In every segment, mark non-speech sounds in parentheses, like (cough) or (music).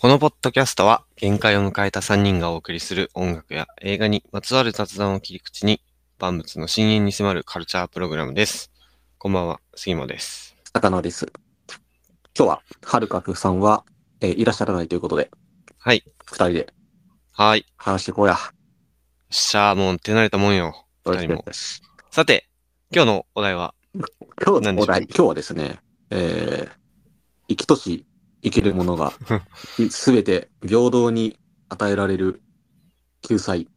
このポッドキャストは限界を迎えた3人がお送りする音楽や映画にまつわる雑談を切り口に万物の深淵に迫るカルチャープログラムです。こんばんは、杉本です。高野です。今日は、はるかくさんは、えーいらっしゃらないということで、はい。二人ではい。よ話していこうや。っしゃー、もう手慣れたもんよ。二人もさて、今日のお題は、今日のお題、今日はですね、えー、生きとし生きるものが、すべて平等に与えられる救済、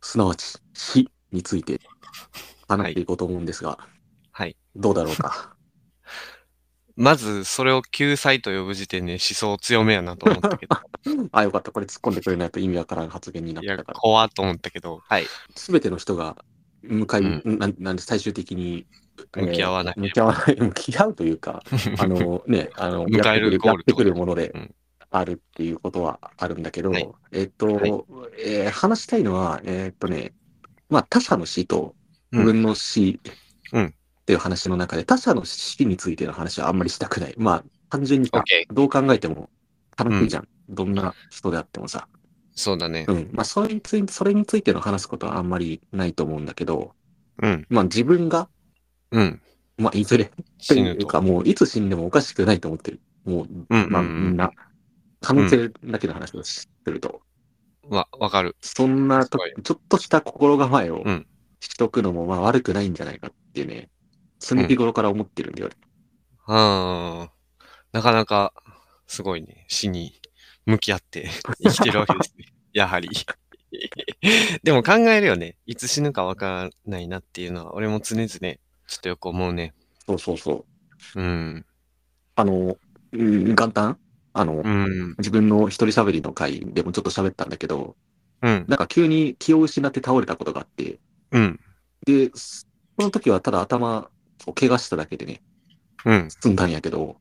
すなわち死について話していこうと思うんですが、はい。どうだろうか？(laughs) まず、それを救済と呼ぶ時点で思想強めやなと思ったけど、(laughs) あ、よかった。これ突っ込んでくれないと意味わからん発言になっいや、たから。怖っと思ったけど、はい。すべての人が向かい、うんなんなんで最終的に、向き合わないえー向き合わない、向き合うというか、(laughs) あのね、あの、迎えるやってくゴールってくるものでうんあるっていうことはあるんだけど、はいえっと、はいえー話したいのは、えっとね、まあ他者の死とうん自分の死うんっていう話の中で、他者の死についての話はあんまりしたくない。まあ単純にさ OK どう考えても楽しいじゃん。どんな人であってもさ。そうだね。うん。まあそれについて、それについての話すことはあんまりないと思うんだけど、うん。まあ自分が、うん。まあいずれと死ぬと。いうか、もういつ死んでもおかしくないと思ってる。もう、うんまあうんうんみんな、可能性だけの話をしてると。わ、わかる。そんなとちょっとした心構えをうんしとくのもまあ悪くないんじゃないかっていうね、常日頃から思ってるんだよね。ああ、なかなか、すごいね。死に向き合って (laughs) 生きてるわけですね。やはり。(laughs) でも考えるよね。いつ死ぬかわからないなっていうのは、俺も常々、ちょっとよく思うね。そうそうそう。うん。あの、うん元旦？あの、うん。自分の一人喋りの回でもちょっと喋ったんだけど、うん。なんか急に気を失って倒れたことがあって、うん。で、その時はただ頭を怪我しただけでね、うん。済んだんやけど、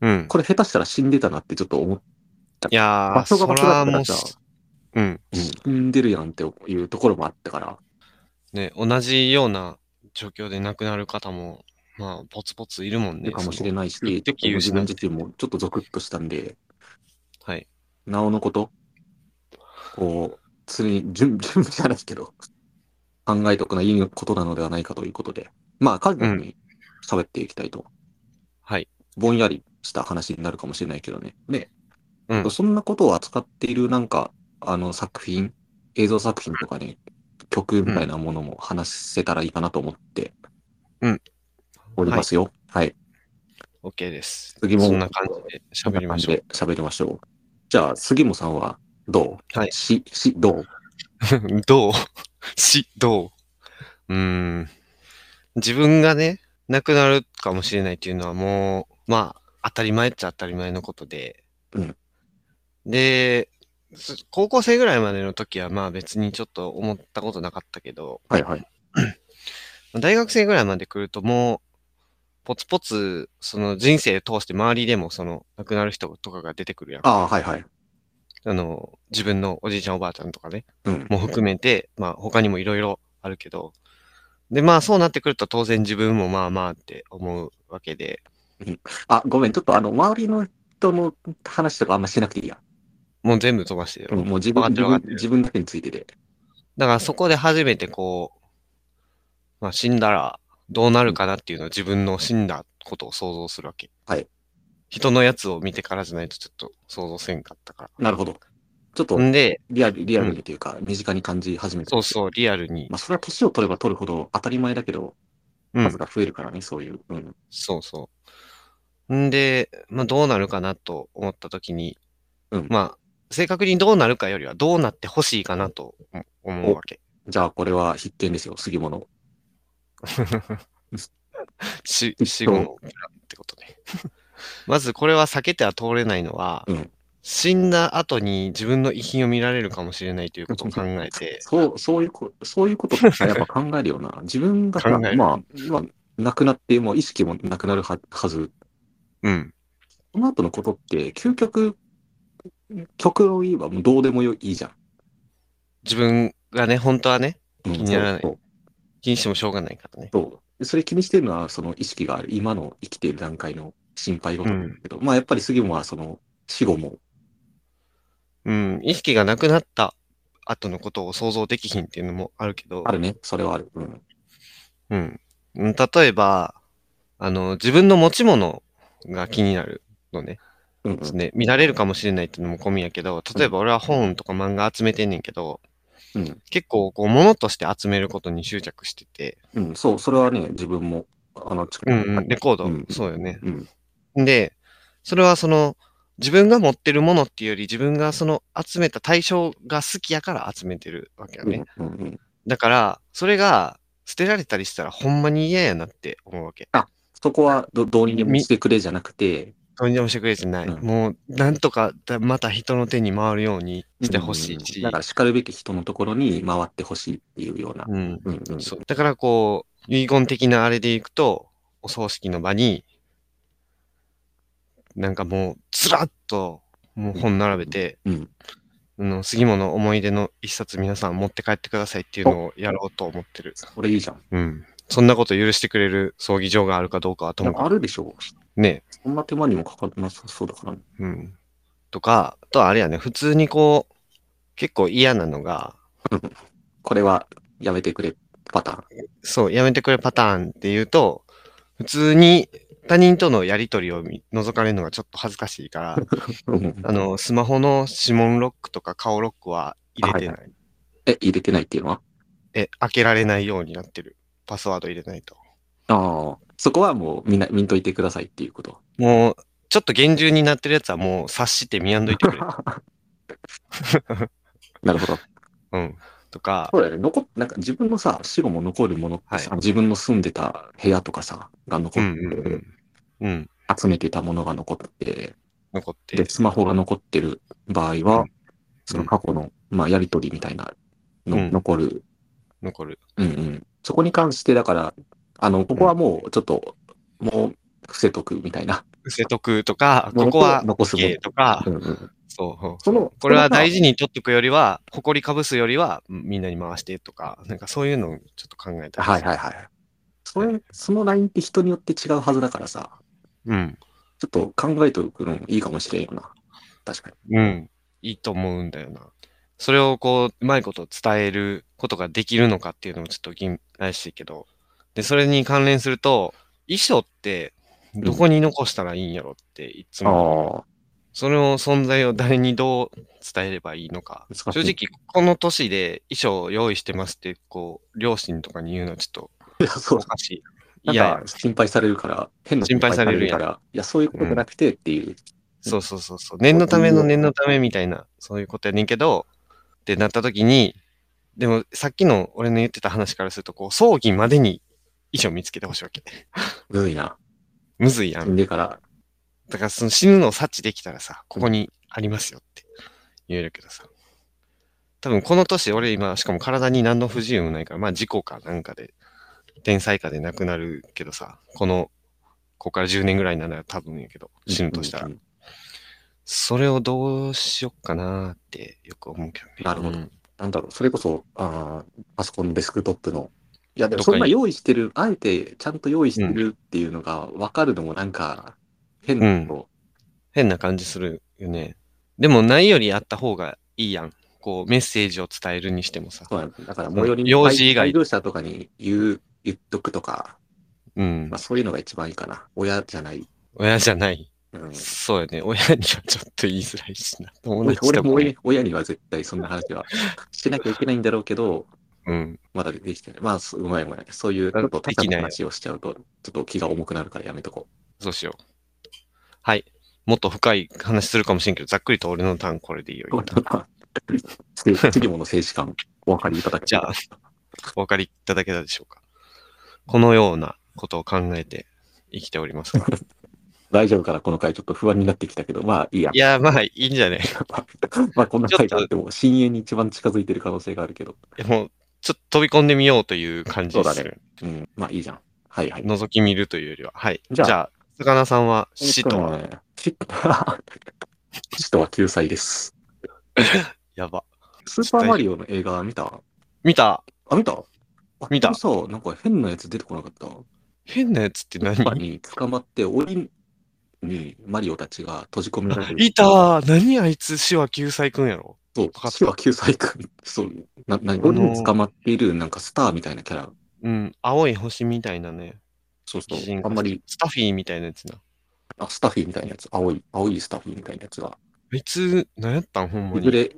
うん。これ下手したら死んでたなってちょっと思っいやー、場所が場所だったらうん。死んでるやんっていうところもあったから、ね、同じような状況で亡くなる方も、まあ、ポツポツいるもんね。かもしれないし、自分自身もちょっとゾクッとしたんで、はい。なおのこと、こう、常に準 (laughs) 準備じゃないけど、考えておくのはいいことなのではないかということで、まあ、家族に喋っていきたいと、はい。ぼんやりした話になるかもしれないけどね。で、うんそんなことを扱っているなんか、あの作品、映像作品とかね、曲みたいなものも話せたらいいかなと思って、うん。おりますよ。はい。OK です。次もそんな感じで喋りましょう。で喋りましょう。じゃあ、杉本さんはどう？はいし、し、どう？(laughs) どう？(laughs) し、どう？うーん。自分がね、亡くなるかもしれないっていうのはもう、まあ、当たり前っちゃ当たり前のことで。うんで、す高校生ぐらいまでの時はまあ別にちょっと思ったことなかったけど、はいはい。(clears throat) 大学生ぐらいまで来るともう、ポツポツ、その人生通して周りでもその亡くなる人とかが出てくるやん。ああ、はいはい。あの、自分のおじいちゃんおばあちゃんとかね。うん。も含めて、まあ他にもいろいろあるけど、で、まあそうなってくると当然自分もまあまあって思うわけで、あ、ごめん、ちょっとあの、周りの人の話とかあんましなくていいや。もう全部飛ばしてる。うん、もう自分分自分だけについてで。だからそこで初めてこう、まあ死んだらどうなるかなっていうのを自分の死んだことを想像するわけ。はい。人のやつを見てからじゃないとちょっと想像せんかったかなるほど。ちょっとら。んで、リアル、リアルにというか、身近に感じ始めて。そうそう、リアルに、まあ、それは年を取れば取るほど当たり前だけど、うん数が増えるからね、そういう。うん。そうそう。んで、まあどうなるかなと思った時に、うんまあ、正確にどうなるかよりはどうなってほしいかなと思うわけ。じゃあ、これは必見ですよ、杉物。(laughs) 死後ってことね。(laughs) まずこれは避けては通れないのは、うん死んだ後に自分の遺品を見られるかもしれないということを考えて、(laughs) そう、そういうこ、そういうことやっぱ考えるよな。自分がまあ、まあ、亡くなって、もう意識もなくなるははず。うん。その後のことって、究極、極論言えばもうどうでもよいいじゃん。自分がね、本当はね、うん気にならないそう気にしてもしょうがないからね。そうでそれ気にしてるのは、その意識がある、今の生きている段階の心配事なんだけど、まあやっぱり杉本はその死後もうん、意識がなくなった後のことを想像できひんっていうのもあるけど、あるね。それはある。うん。うん。うん例えば、あの、自分の持ち物が気になるのね。うんうん。ね、見られるかもしれないっていうのも込みやけど、例えば俺は本とか漫画集めてんねんけど、うん。結構こう物として集めることに執着してて、うん。そう、それはね、自分も、あの、うんうん、レコード、うんそうよね。うん。で、それはその、自分が持ってるものっていうより、自分がその集めた対象が好きやから集めてるわけよね。うん。うん。だから、それが捨てられたりしたらほんまに嫌やなって思うわけ。そこはど、どうにでもしてくれじゃなくて、どうにでもしてくれてない。うんもう、なんとかだまた人の手に回るようにしてほしいし。うんだから、叱るべき人のところに回ってほしいっていうような。うん。うんうん。そう。だからこう、遺言的なあれでいくと、お葬式の場に、なんかもう、ずらっと、もう本並べて、うん。あの杉本の思い出の一冊皆さん持って帰ってくださいっていうのをやろうと思ってる。これいいじゃん。うん。そんなこと許してくれる葬儀場があるかどうかはともかあるでしょくね。そんな手間にもかからなさそうだからね。うん。とか、あとはあれやね、普通にこう、結構嫌なのが、(laughs) これはやめてくれパターン。そう、やめてくれパターンっていうと、普通に他人とのやりとりを見覗かれるのがちょっと恥ずかしいから、う (laughs) んあの、スマホの指紋ロックとか顔ロックは入れてない。はいえ、入れてないっていうのは？え、開けられないようになってる。パスワード入れないと。ああ。そこはもうみんな、見んといてくださいっていうこと。もう、ちょっと厳重になってるやつはもう察して見やんどいてくれ。(laughs) なるほど。うん。とか、そうだよね。残っ、なんか自分のさ、死後も残るものってさ、は自分の住んでた部屋とかさ、が残うって、んうんうん。うん。集めてたものが残って、残ってで、。スマホが残ってる場合は、うんその過去の、まあ、やりとりみたいなの、うん残る。残る。うんうん。そこに関して、だから、あの、ここはもう、ちょっと、もう、伏せとくみたいな。伏せとくとか、ことこは残すとかう、んうん。そう。その、これは大事事に取っとくよりは、誇りかぶすよりは、みんなに回してとか、なんかそういうのをちょっと考えたりはいはいはい。それ、そのラインって人によって違うはずだからさ、うん。ちょっと考えておくのもいいかもしれんよな。確かに。うん。いいと思うんだよな。それをこう、うまいこと伝えることができるのかっていうのもちょっと疑怪しいけど。で、それに関連すると、衣装ってどこに残したらいいんやろっていつも。その存在を誰にどう伝えればいいのか。正直、この年で衣装を用意してますって、こう、両親とかに言うのはちょっとお。かしい。ないんや心配されるから、変な心配されるから、いや、そういうことじゃなくてっていう。そうそうそうそう。念のための念のためみたいな、そういうことやねんけど、ってなった時に、でもさっきの俺の言ってた話からすると、こう、葬儀までに衣装見つけてほしいわけ。(laughs) むずいな。むずいやん。死んでから、だからその死ぬのを察知できたらさ、ここにありますよって言えるけどさ。多分この年、俺今、しかも体に何の不自由もないから、まあ事故かなんかで、天災かで亡くなるけどさ、この、ここから10年ぐらいなら多分やけど、死ぬとしたらうん。それをどうしよっかなってよく思うけどね。なるほどうんなんだろう、それこそ、あーパソコンのデスクトップの。いや、でもそんな用意してる、あえてちゃんと用意してるっていうのが分かるのもなんか、変なこと。変な感じするよね。でもないよりあった方がいいやん。こう、メッセージを伝えるにしてもさ。そうなんだだから、最寄りに用事以外配偶者とかに言う、言っとくとか、うんまあ。そういうのが一番いいかな。親じゃない。親じゃない。うん。そうよね。親にはちょっと言いづらいしな。友俺達とも。俺も親親には絶対そんな話はしなきゃいけないんだろうけど、うん。まだできてない。まあ、すうまいうまい。そういう、ちょっと高い話をしちゃうと、ちょっと気が重くなるからやめとこそうしよう。はい。もっと深い話するかもしれんけど、ざっくりと俺のターンこれでいいよ。(laughs) う。次もの静止感、お分かりいただけじゃあ、お分かりいただけたでしょうか。このようなことを考えて生きておりますが。(laughs) 大丈夫かなこの回ちょっと不安になってきたけど、まあいいやい。や、まあいいんじゃない (laughs) まあこんな回があっても、深淵に一番近づいてる可能性があるけど。でもう、ちょっと飛び込んでみようという感じですそうだね。うん、まあいいじゃん。はいはい。覗き見るというよりは。はい。じゃあじゃあ、菅名さんは死とは、ね。死とは、死とは救済です。(laughs) やば。スーパーマリオの映画見た？見たあ、見た？あ見たさ、なんか変なやつ出てこなかった？変なやつって何？パに捕まって、檻にマリオたちが閉じ込められる。いたー何あいつ、死は救済くんやろ？そう死は救済君。そう、な、な、鬼に捕まっているなんかスターみたいなキャラ。うん、青い星みたいなね。そうそうあんまり、スタフィーみたいなやつな。あ、スタッフィーみたいなやつ。青い、青いスタッフィーみたいなやつが。あいつ、何やったん？ほんまに。いずれ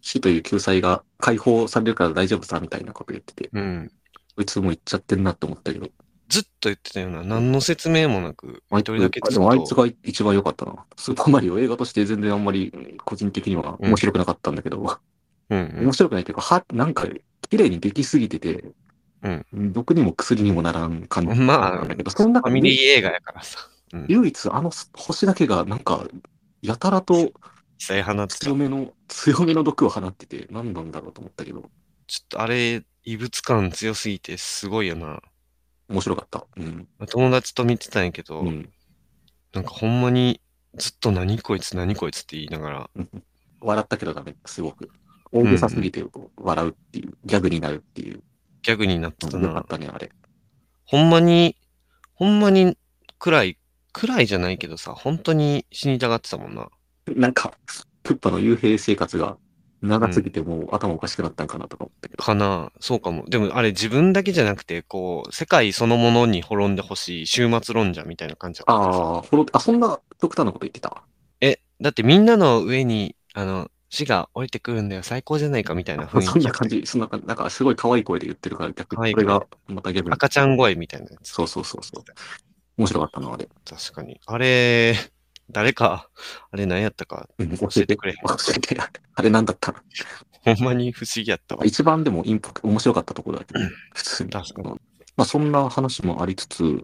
死という救済が解放されるから大丈夫さみたいなこと言ってて、うん。こいつも言っちゃってんなって思ったけど。ずっと言ってたよな。何の説明もなく、あい一人だけでもあいつと。が一番良かったな。スーパーマリオ映画として全然あんまり個人的には面白くなかったんだけど、うんうん面。白くないっていうか、は、なんか綺麗にできすぎてて、うん毒にも薬にもならん感じまあなんだけど、その中ファミリでー映画やからさ。うん。唯一あの星だけがなんか、やたらと。強めの、強めの毒を放ってて、何なんだろうと思ったけど、ちょっとあれ、異物感強すぎてすごいよな。面白かった。うん。友達と見てたんやけど、うん。なんかほんまにずっと何こいつ何こいつって言いながら、(laughs) 笑ったけどダメ、すごく。大げさすぎて笑うっていう、ギャグになるっていう。ギャグになってたなよかっ。たね、あれ。ほんまに、ほんまに暗い、暗いじゃないけどさ、本当に死にたがってたもんな。なんか、クッパの幽閉生活が長すぎてもう頭おかしくなったんかなとか思ったけど。かなそうかも。でもあれ自分だけじゃなくて、こう、世界そのものに滅んでほしい終末論者みたいな感じだったああ、ほろ、あ、そんな極端なこと言ってた？え、だってみんなの上に、あの、死が降りてくるんだよ、最高じゃないかみたいな雰囲気。そんな感じ、そんな感じ、なんかすごい可愛い声で言ってるから、逆にこれがまたギャグに赤ちゃん声みたいなやつ。そうそうそうそう。面白かったな、あれ。確かに。あれ、誰か、あれ何やったか、うん教えてくれ。教えて。あれなんだったの？ほんまに不思議やったわ。一番でもインパクト、面白かったところだけど、普通に。確かにまあそんな話もありつつ、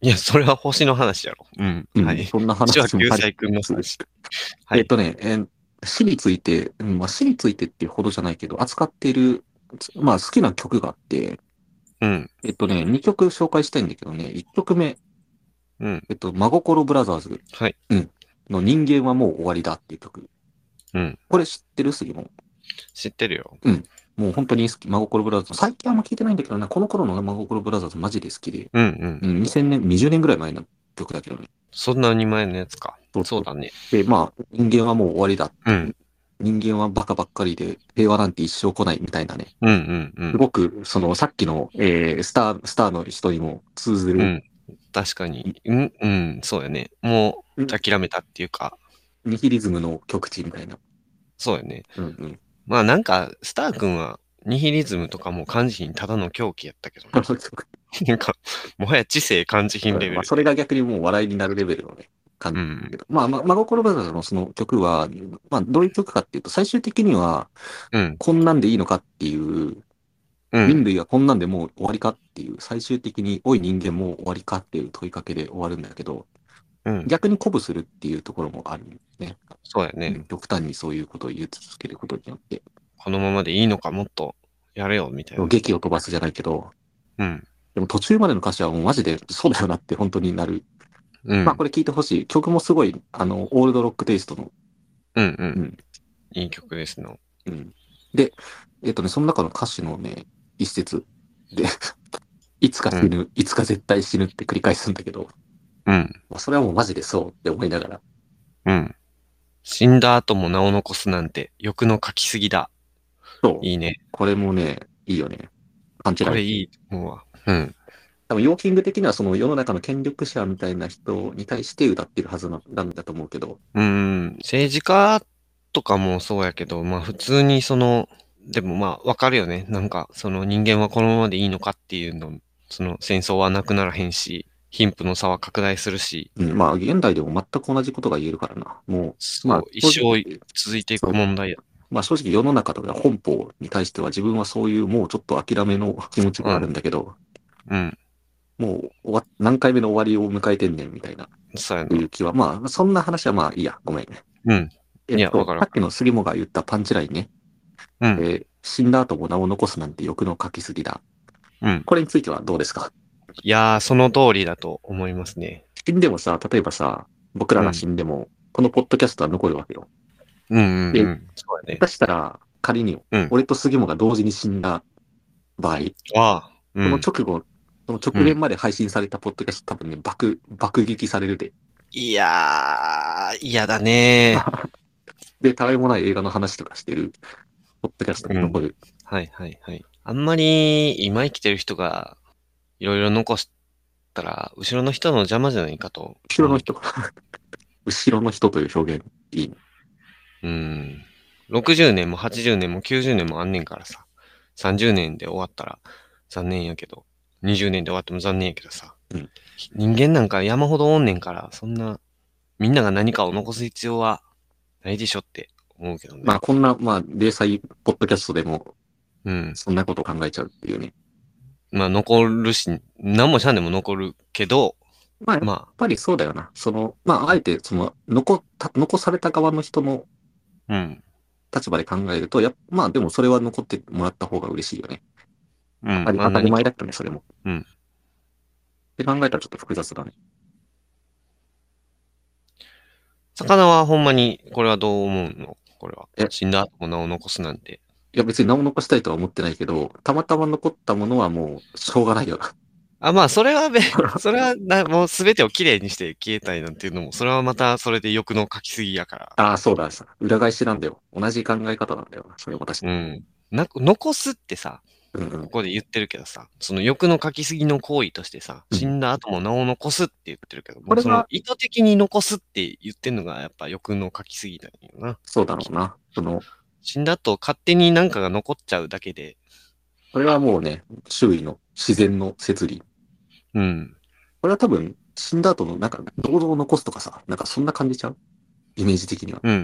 いや、それは星の話やろ。うん。うんはい。そんな話もあり済君の話。はいえっとね、えー死について、うんまあ、死についてっていうほどじゃないけど、扱っている、つまあ好きな曲があって、うん。えっとね、2曲紹介したいんだけどね、1曲目、うん。えっと、真心ブラザーズはい。の人間はもう終わりだっていう曲。うん。これ知ってる杉も。知ってるよ。もう本当に好き、真心ブラザーズ。最近あんま聞いてないんだけどな、この頃の真心ブラザーズマジで好きで、うんうん。うん、2000年、20年ぐらい前の曲だけどね。そんなに前のやつか。そうだね。で、まあ、人間はもう終わりだ。うん。人間はバカばっかりで、平和なんて一生来ないみたいなね。うんうんうん。すごく、その、さっきの、えー、スター、スターの人にも通ずる、うん。確かに。うん、うん、そうやね。もう諦めたっていうか、ニヒリズムの極致みたいな。そうやね。うんうん。まあなんか、スター君は、ニヒリズムとかも感じひんただの狂気やったけど、(laughs) なんか、もはや知性感じひんレベルまあ、。それが逆にもう笑いになるレベルのね、感うんじだけど。まあ、ま真心ブラザーズのその曲は、まあ、どういう曲かっていうと、最終的には、うん。こんなんでいいのかっていう、うん。人類がこんなんでもう終わりかっていう、最終的に、おい人間もう終わりかっていう問いかけで終わるんだけど、うん。逆に鼓舞するっていうところもあるんですね。そうやね。うん極端にそういうことを言い続けることによって、このままでいいのか、もっとやれよ、みたいな。劇を飛ばすじゃないけど、うん。でも途中までの歌詞はもうマジでそうだよなって本当になる。うん。まあこれ聞いてほしい。曲もすごい、あの、オールドロックテイストの。うんう。うんん。いい曲ですの。うん。で、えっとね、その中の歌詞のね、一節で、(laughs) いつか死ぬ、いつか絶対死ぬって繰り返すんだけど、うん。まあそれはもうマジでそうって思いながら、うん。死んだ後も名を残すなんて、欲の書きすぎだ。そう。いいね。これもね、いいよね。勘違い。これいいと思うわ。うん。多分、 YO-KING 的にはその世の中の権力者みたいな人に対して歌ってるはずななんだと思うけど、うん。政治家とかもそうやけど、まあ普通にその、でもまあわかるよね。なんか、その人間はこのままでいいのかっていうの、その戦争はなくならへんし、貧富の差は拡大するし、うん、まあ、現代でも全く同じことが言えるからな。もそう、う、まあ、一生続いていく問題や。まあ正直世の中とか本邦に対しては自分はそういうもうちょっと諦めの (laughs) 気持ちがあるんだけど、うん。もう終わ何回目の終わりを迎えてんねんみたいな、そうやな。いう気は、まあそんな話はまあいいや、ごめん。うん。えっと、いやわかるさっきの杉本が言ったパンチラインね、うん。えー死んだ後も名を残すなんて欲の書きすぎだ。うん。これについてはどうですか？いやー、その通りだと思いますね。死んでもさ、例えばさ、僕らが死んでも、このポッドキャストは残るわけよ。うんうんでうん。そうやね。下手したら、仮にうん、俺と杉本が同時に死んだ場合、ああ。うそのん。直後、その直前まで配信されたポッドキャスト多分ね、爆、爆撃されるで。いやー、嫌だね (laughs) で、たわいもない映画の話とかしてる、ポッドキャストが残る。はいはいはい。あんまり今生きてる人がいろいろ残したら、後ろの人の邪魔じゃないかと。後ろの人。後ろの人という表現、いいね。うん。60年も80年も90年もあんねんからさ。30年で終わったら残念やけど、20年で終わっても残念やけどさ。うん人間なんか山ほどおんねんから、そんな、みんなが何かを残す必要はないでしょって思うけどね。まあ、こんな、まあ、零細ポッドキャストでも、うん。そんなことを考えちゃうっていうね。まあ残るし、何もしゃんでも残るけど、まあ、やっまぱりそうだよな。その、まあ、あえて、その、残った、残された側の人のあ、うん。立場で考えると、やっまあ、でもそれは残ってもらった方が嬉しいよね。うん。当たりまあ当たり前だったね、それも。うんって考えたらちょっと複雑だね。魚はほんまに、これはどう思うの？これはえ。死んだ後も名を残すなんて。いや、別に名を残したいとは思ってないけど、たまたま残ったものはもう、しょうがないよな。あ、まあ、それはべ、(laughs) それはな、もうすべてをきれいにして消えたいなんていうのも、それはまたそれで欲の書きすぎやから。ああ、そうださ。裏返しなんだよ。同じ考え方なんだよな。それ私。うん。な、残すってさ、こ。こで言ってるけどさ、その欲の書きすぎの行為としてさ、うん死んだ後も名を残すって言ってるけど、これはその意図的に残すって言ってるのがやっぱ欲の書きすぎだよな。そうだろうな。その、死んだ後勝手になんかが残っちゃうだけで、これはもうね、周囲の自然の摂理。うん。これは多分、死んだ後のなんか、銅像を残すとかさ、なんかそんな感じちゃう？イメージ的には。うんうんう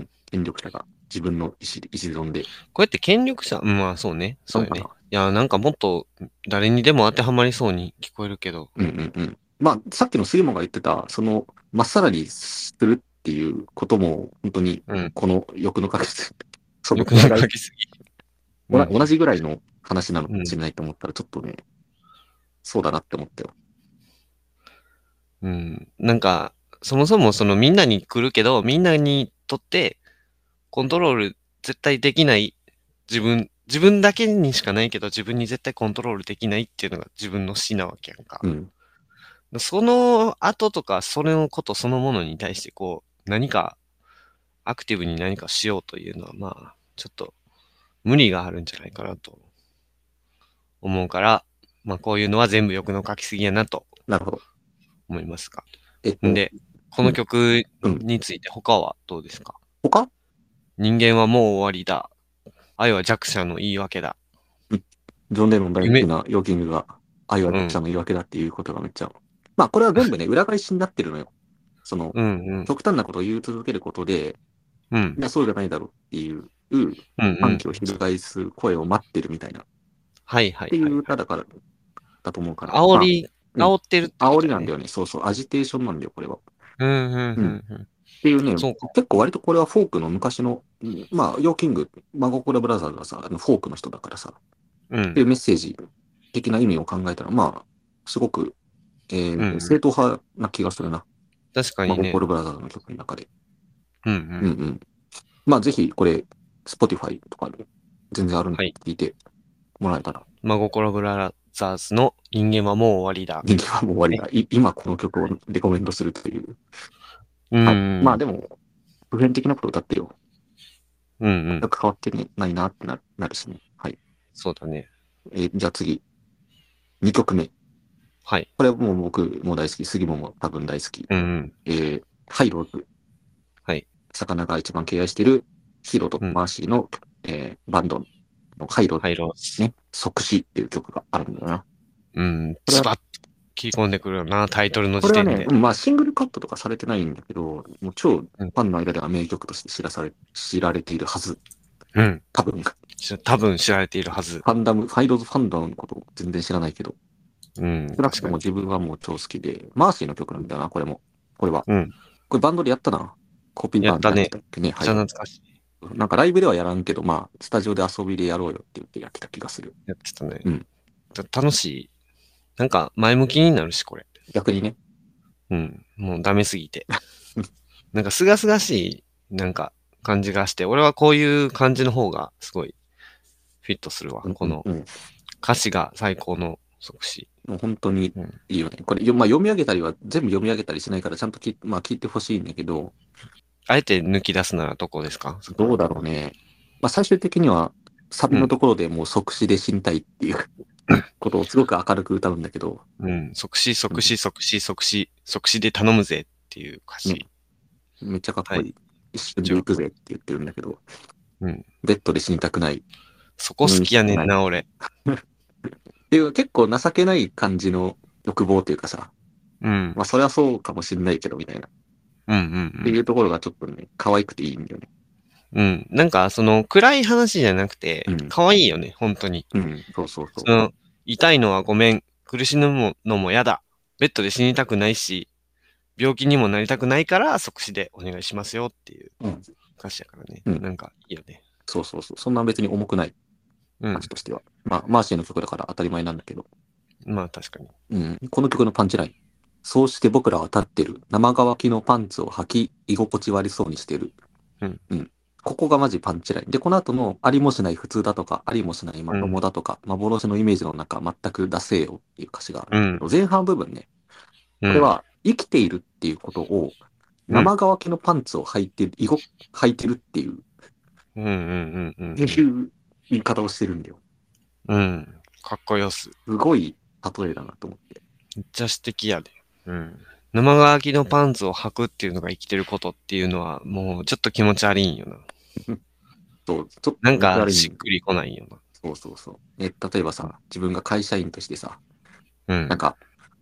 ん。権力者が自分の意思で、意思論で。こうやって権力者、うんまあそうね。そうよね。いや、なんかもっと誰にでも当てはまりそうに聞こえるけど。なうんうんうん。まあ、さっきの杉本が言ってた、その、まっさらにするっていうことも、本当にうん、この欲のかけす、(laughs) その欲の書きすぎ。同じぐらいの話なのかもしれないと思ったら、ちょっとね、そうだなって思ったよ。うん。なんか、そもそもそのみんなに来るけど、みんなにとってコントロール絶対できない自分、自分だけにしかないけど自分に絶対コントロールできないっていうのが自分の死なわけやんか。うん。その後とか、それのことそのものに対して、こう、何か、アクティブに何かしようというのは、まあ、ちょっと、無理があるんじゃないかなと、思うから、まあ、こういうのは全部欲の書きすぎやなとなるほど。思いますが。えっと、んで、この曲うんについて他はどうですか？他？人間はもう終わりだ。愛は弱者の言い訳だ。ジョン・レノン大好きな YO-KING が愛は弱者の言い訳だっていうことがめっちゃ。まあ、これは全部ね、(laughs) 裏返しになってるのよ。その、うんうん。極端なことを言い続けることで、うんい。や、そうじゃないだろうっていう、うんうん。反旗を翻す声を待ってるみたいな、っはいはいていうはい。歌だから、だと思うから。煽り、まあ煽ってるってね煽りなんだよね。そうそう、アジテーションなんだよ、これは。っうんうんうんうん。ていうね、結構割とこれはフォークの昔の、うんまあ、 YO-KING、マゴコラブラザーズがさ、あのフォークの人だからさ、うんっていうメッセージ的な意味を考えたら、まあ、すごく、えーうん正統派な気がするな。確かにねマゴコ。ラブラザーズの曲の中で。うんうんうん。まあ、ぜひ、これ、Spotify とかで全然あるんではい聞いてもらえたら、真心ブラザーズの人間はもう終わりだ。人気はもう終わりが、い今この曲をレコメンドするという。うん。まあでも、普遍的なことを歌ってよ。うんうん。全く変わってないなってななるしね。はい。そうだね。えーじゃあ次。2曲目。はい。これはもう僕も大好き。杉本も多分大好き。うんうん。えーハイローズ。はい。魚が一番敬愛しているヒロとマーシーの、えーバンドのハイローズ、ハイロ。ね、即死っていう曲があるんだよな。うん。これはズバッと切り込んでくるよな、タイトルの時点で。これはね、うんまあシングルカットとかされてないんだけど、もう超フうんァンの間では名曲として知らされ、知られているはず。うん。多分。多分知られているはず。ァンダム、ファイローズファンダムのこと全然知らないけど、うん。少なくとも自分はもう超好きで、マーシーの曲なんだよな、これも。これは。うん。これバンドでやったな。コピーバンドやったねやってたっけね。めっちゃはい。懐かしい。なんかライブではやらんけど、まあ、スタジオで遊びでやろうよって言ってやってた気がする。やってたね。うんた楽しい。なんか前向きになるし、これ。逆にね。うん。もうダメすぎて。(laughs) なんかすがすがしい、なんか感じがして、俺はこういう感じの方がすごいフィットするわ。このうん。歌詞が最高の即死。もう本当にうんいいよね。これ、よまあ、読み上げたりは、全部読み上げたりしないから、ちゃんとき、まあ、聞いてほしいんだけど、あえて抜き出すならどこですか？どうだろうね。まあ、最終的には、サビのところでもう即死で死にたいっていうことをすごく明るく歌うんだけど、うん。即死、即死、即死、即死、即死で頼むぜっていう歌詞。めっちゃかっこいい。はい一瞬で行くぜって言ってるんだけど、うん。ベッドで死にたくない。そこ好きやねんな、俺。(laughs) っていう結構情けない感じの欲望というかさ、うん。まあそれはそうかもしれないけどみたいな。うんうんっていうところがちょっとね、可愛くていいんだよね。うん。うん。なんか、その、暗い話じゃなくてうん、可愛いよね、本当に。うん、そうそうそう。その、痛いのはごめん、苦しむのも嫌だ。ベッドで死にたくないし、病気にもなりたくないから即死でお願いしますよっていううん、歌詞やからね。うんなんかいいよね。そうそうそう。そんな別に重くないうん歌詞。としては。まあ、マーシーの曲だから当たり前なんだけど。まあ確かに。うん。この曲のパンチライン。そうして僕らは立ってる。生乾きのパンツを履き、居心地悪そうにしてる。うん。うん。ここがマジパンチライン。で、この後のありもしない普通だとか、ありもしないまともだとか、幻のイメージの中、全く出せよっていう歌詞がある。うん。前半部分ね。ここれ、は、生きているっていうことを、生乾きのパンツを履いてる、居ご履いてるっていう、うんうんうんうん。いう言い方をしてるんだよ。うん。かっこよす。すごい例えだなと思って。めっちゃ素敵やで。うん。生乾きのパンツを履くっていうのが生きてることっていうのは、もうちょっと気持ち悪いんよな。そう、ちょっとなんかしっくりこないよそうそうそう。え、例えばさ、自分が会社員としてさ、な。うんなん。か、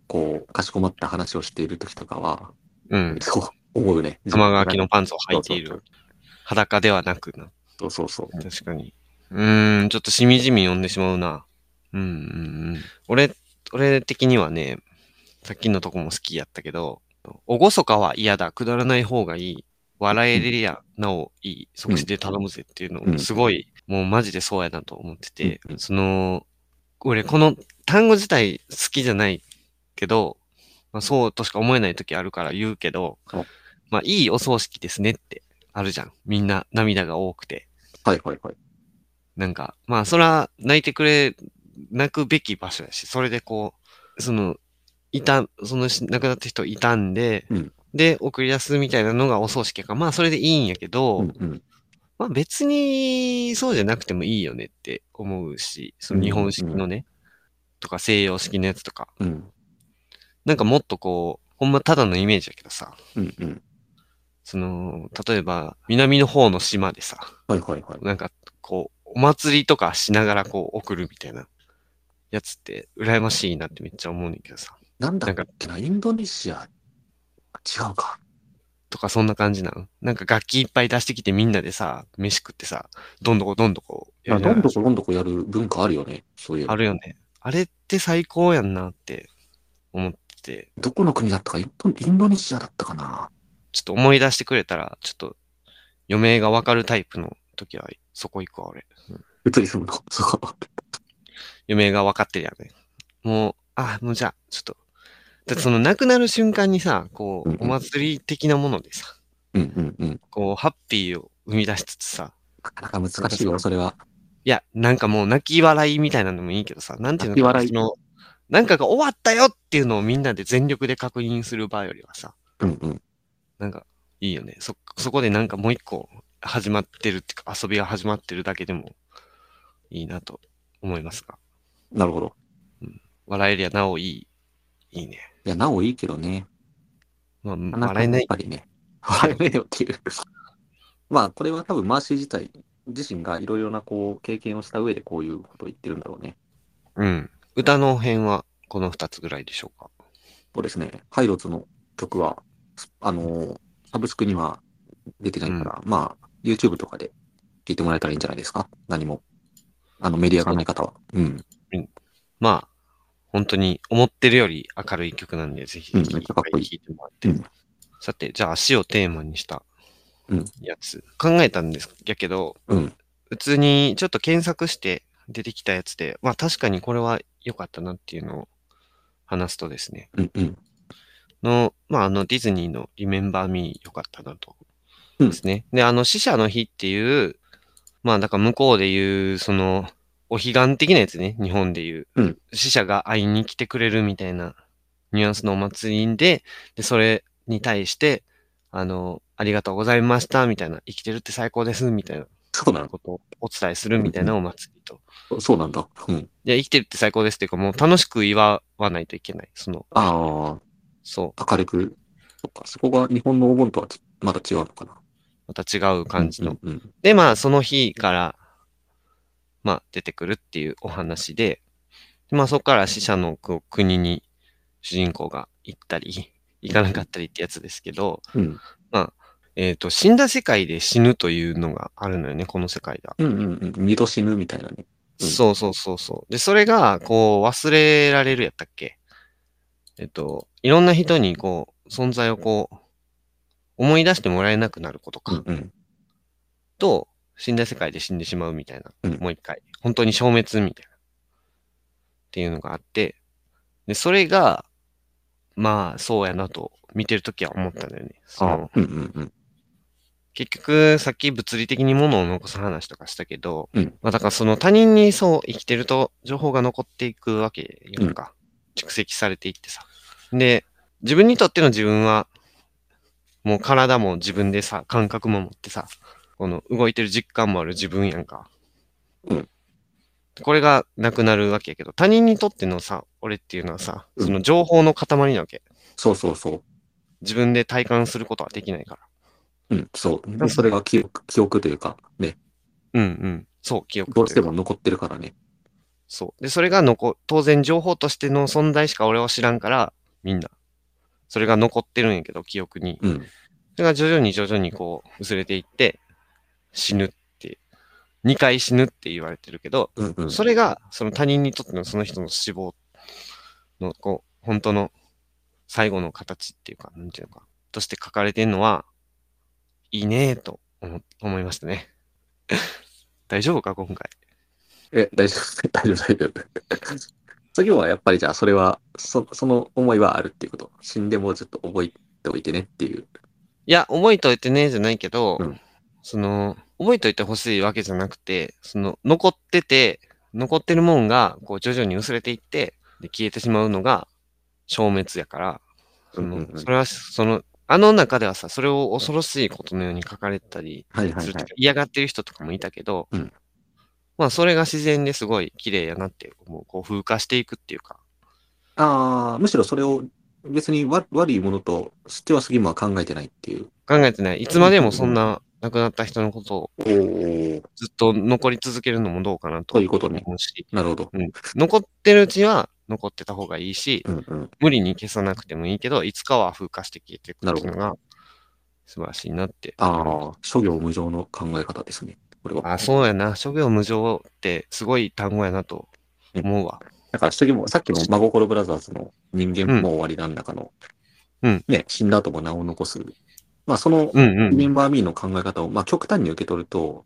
こう、かしこまった話をしているときとかは、うん。そう思うね。生乾きのパンツを履いていそうる。裸ではなくな。そうそうそう。確かに。うーん、ちょっとしみじみ読んでしまうな。うんうんうん。俺、俺的にはね、さっきのとこも好きやったけど、おごそかは嫌だ、くだらない方がいい、笑えれりゃなおいい、即死で頼むぜっていううん。の、すごい、もうマジでそうやなと思っててその、俺この単語自体好きじゃないけど、まあ、そうとしか思えない時あるから言うけどお、まあいいお葬式ですねってあるじゃん。みんな涙が多くて。はいはいはい。なんか、まあ、そら、泣いてくれ、泣くべき場所やし、それでこう、その、いた、そのし亡くなった人いたんで、うんで、送り出すみたいなのがお葬式やから、まあ、それでいいんやけど、うんうん。まあ、別に、そうじゃなくてもいいよねって思うし、その日本式のね、とか西洋式のやつとか、うん。なんかもっとこう、ほんまただのイメージやけどさ、うんうん。その、例えば、南の方の島でさ、はいはいはい。なんか、こう、お祭りとかしながらこう送るみたいなやつって羨ましいなってめっちゃ思うねんけどさ。なんだっけな、インドネシア、違うか。とかそんな感じなん？なんか楽器いっぱい出してきてみんなでさ、飯食ってさ、どんどこどんどこやまあ、りながらどんどこどんどこやる文化あるよね。そういう。あるよね。あれって最高やんなって思ってて、どこの国だったかインド、インドネシアだったかな。ちょっと思い出してくれたら、ちょっと余命がわかるタイプの時はそこ行くわ、俺。移り住むの？そう。余命が分かってるやんね。もう、あ、もうじゃあ、ちょっと。だってその亡くなる瞬間にさ、こうんうう、お祭り的なものでさ、うんうんうん。こう、ハッピーを生み出しつつさ、なかなか難しいよ、それは。いや、なんかもう泣き笑いみたいなのもいいけどさ、なんていうのかな、泣き笑いその、なんかが終わったよっていうのをみんなで全力で確認する場合よりはさ、うんうん。なんかいいよね。そ、そこでなんかもう一個始まってるっていうか、遊びが始まってるだけでもいいなと思いますが、なるほど。笑えりゃなおいい、いいね。いや、なおいいけどね。まあ、笑えないやっぱりね。笑えないよっていう。(laughs) まあ、これは多分マーシー自体、自身がいろいろなこう、経験をした上でこういうことを言ってるんだろうね。うん。歌の辺はこの二つぐらいでしょうか。そうですね。ハイローズの曲は、あのーサブスクには出てないから、まあ、YouTube とかで聴いてもらえたらいいんじゃないですか。何も。あの、メディアがない方は。うん。まあ、本当に思ってるより明るい曲なんで、ぜひぜひうんめっちゃかっこいい聴いてもらって。うんさて、じゃあ足をテーマにしたうんやつ。考えたんですやけど、うん。普通にちょっと検索して出てきたやつで、まあ確かにこれは良かったなっていうのを話すとですね。うん。うん。の、まああのディズニーのリメンバーミー良かったなと。うんですね。で、あの死者の日っていう、まあだから向こうでいう、その、お彼岸的なやつね、日本でいう。うん死者が会いに来てくれるみたいなニュアンスのお祭りで、で、それに対して、あの、ありがとうございました、みたいな、生きてるって最高です、みたいなそうなんことをお伝えするみたいなお祭りと。だ。そうなんだ。うん。いや、生きてるって最高ですっていうか、もう楽しく祝わないといけない。その、あそう、あ、明るく。そっか、そこが日本のお盆とはちまた違うのかな。また違う感じの。うんうんで、まあ、その日から、まあ、出てくるっていうお話で、でまあ、そこから死者の国に主人公が行ったり、行かなかったりってやつですけど、うん。えっ、と、死んだ世界で死ぬというのがあるのよね、この世界では。うんうんうん。二度死ぬみたいなね。うんそうそうそうそう。で、それが、こう、忘れられるやったっけ？えっと、いろんな人に、こう、存在をこう、思い出してもらえなくなることか。うんうん。と、死んだ世界で死んでしまうみたいな。うんもう一回。本当に消滅みたいな。っていうのがあって、で、それが、まあ、そうやなと、見てるときは思ったんだよね。その、うんうんうん。結局、さっき物理的に物を残す話とかしたけど、うんまあだからその他人にそう生きてると情報が残っていくわけやんか。蓄積されていってさ。で、自分にとっての自分は、もう体も自分でさ、感覚も持ってさ、この動いてる実感もある自分やんか。うんこれがなくなるわけやけど、他人にとってのさ、俺っていうのはさ、うんその情報の塊なわけ。そうそうそう。自分で体感することはできないから。うん、そう。でそれが記憶、記憶というか、ね、うんうん。そう、記憶どうしても残ってるからね。そう。で、それが残、当然情報としての存在しか俺は知らんから、みんな。それが残ってるんやけど、記憶に。うん。それが徐々に徐々にこう、薄れていって、死ぬって、2回死ぬって言われてるけど、うんうん。それが、その他人にとってのその人の死亡の、こう、本当の最後の形っていうか、なんていうのか、として書かれてるのは、いいねぇと思思いましたね。(laughs) 大丈夫か、今回？え、大丈夫、大丈夫、大丈夫。次はやっぱりじゃあ、それは、そその思いはあるっていうこと。死んでもちょっと覚えておいてねっていう。いや、覚えといてね、じゃないけど、うんその、覚えといてほしいわけじゃなくて、その、残ってて、残ってるもんが、こう、徐々に薄れていって、で、消えてしまうのが、消滅やから、その、それは、その、あの中ではさ、それを恐ろしいことのように書かれてたりはいはいはいするとか。嫌がってる人とかもいたけど、うんまあ、それが自然ですごい綺麗やなって、もう、こう、風化していくっていうか、ああ、むしろそれを別にわ悪いものとしては杉間は考えてないっていう。考えてない。いつまでもそんな亡くなった人のことを。ずっと残り続けるのもどうかなとということね。なるほど。残ってるうちは残ってた方がいいし、うんうん。無理に消さなくてもいいけど、いつかは風化して消えていくっていうのが素晴らしいなって。ああ、諸行無常の考え方ですね。これは。あ、そうやな。諸行無常ってすごい単語やなと思うわ。だから、次も、さっきの真心ブラザーズの人間も終わりなんだかの、うんね、死んだ後も名を残す。まあ、その。メンバーミーの考え方を、まあ、極端に受け取ると、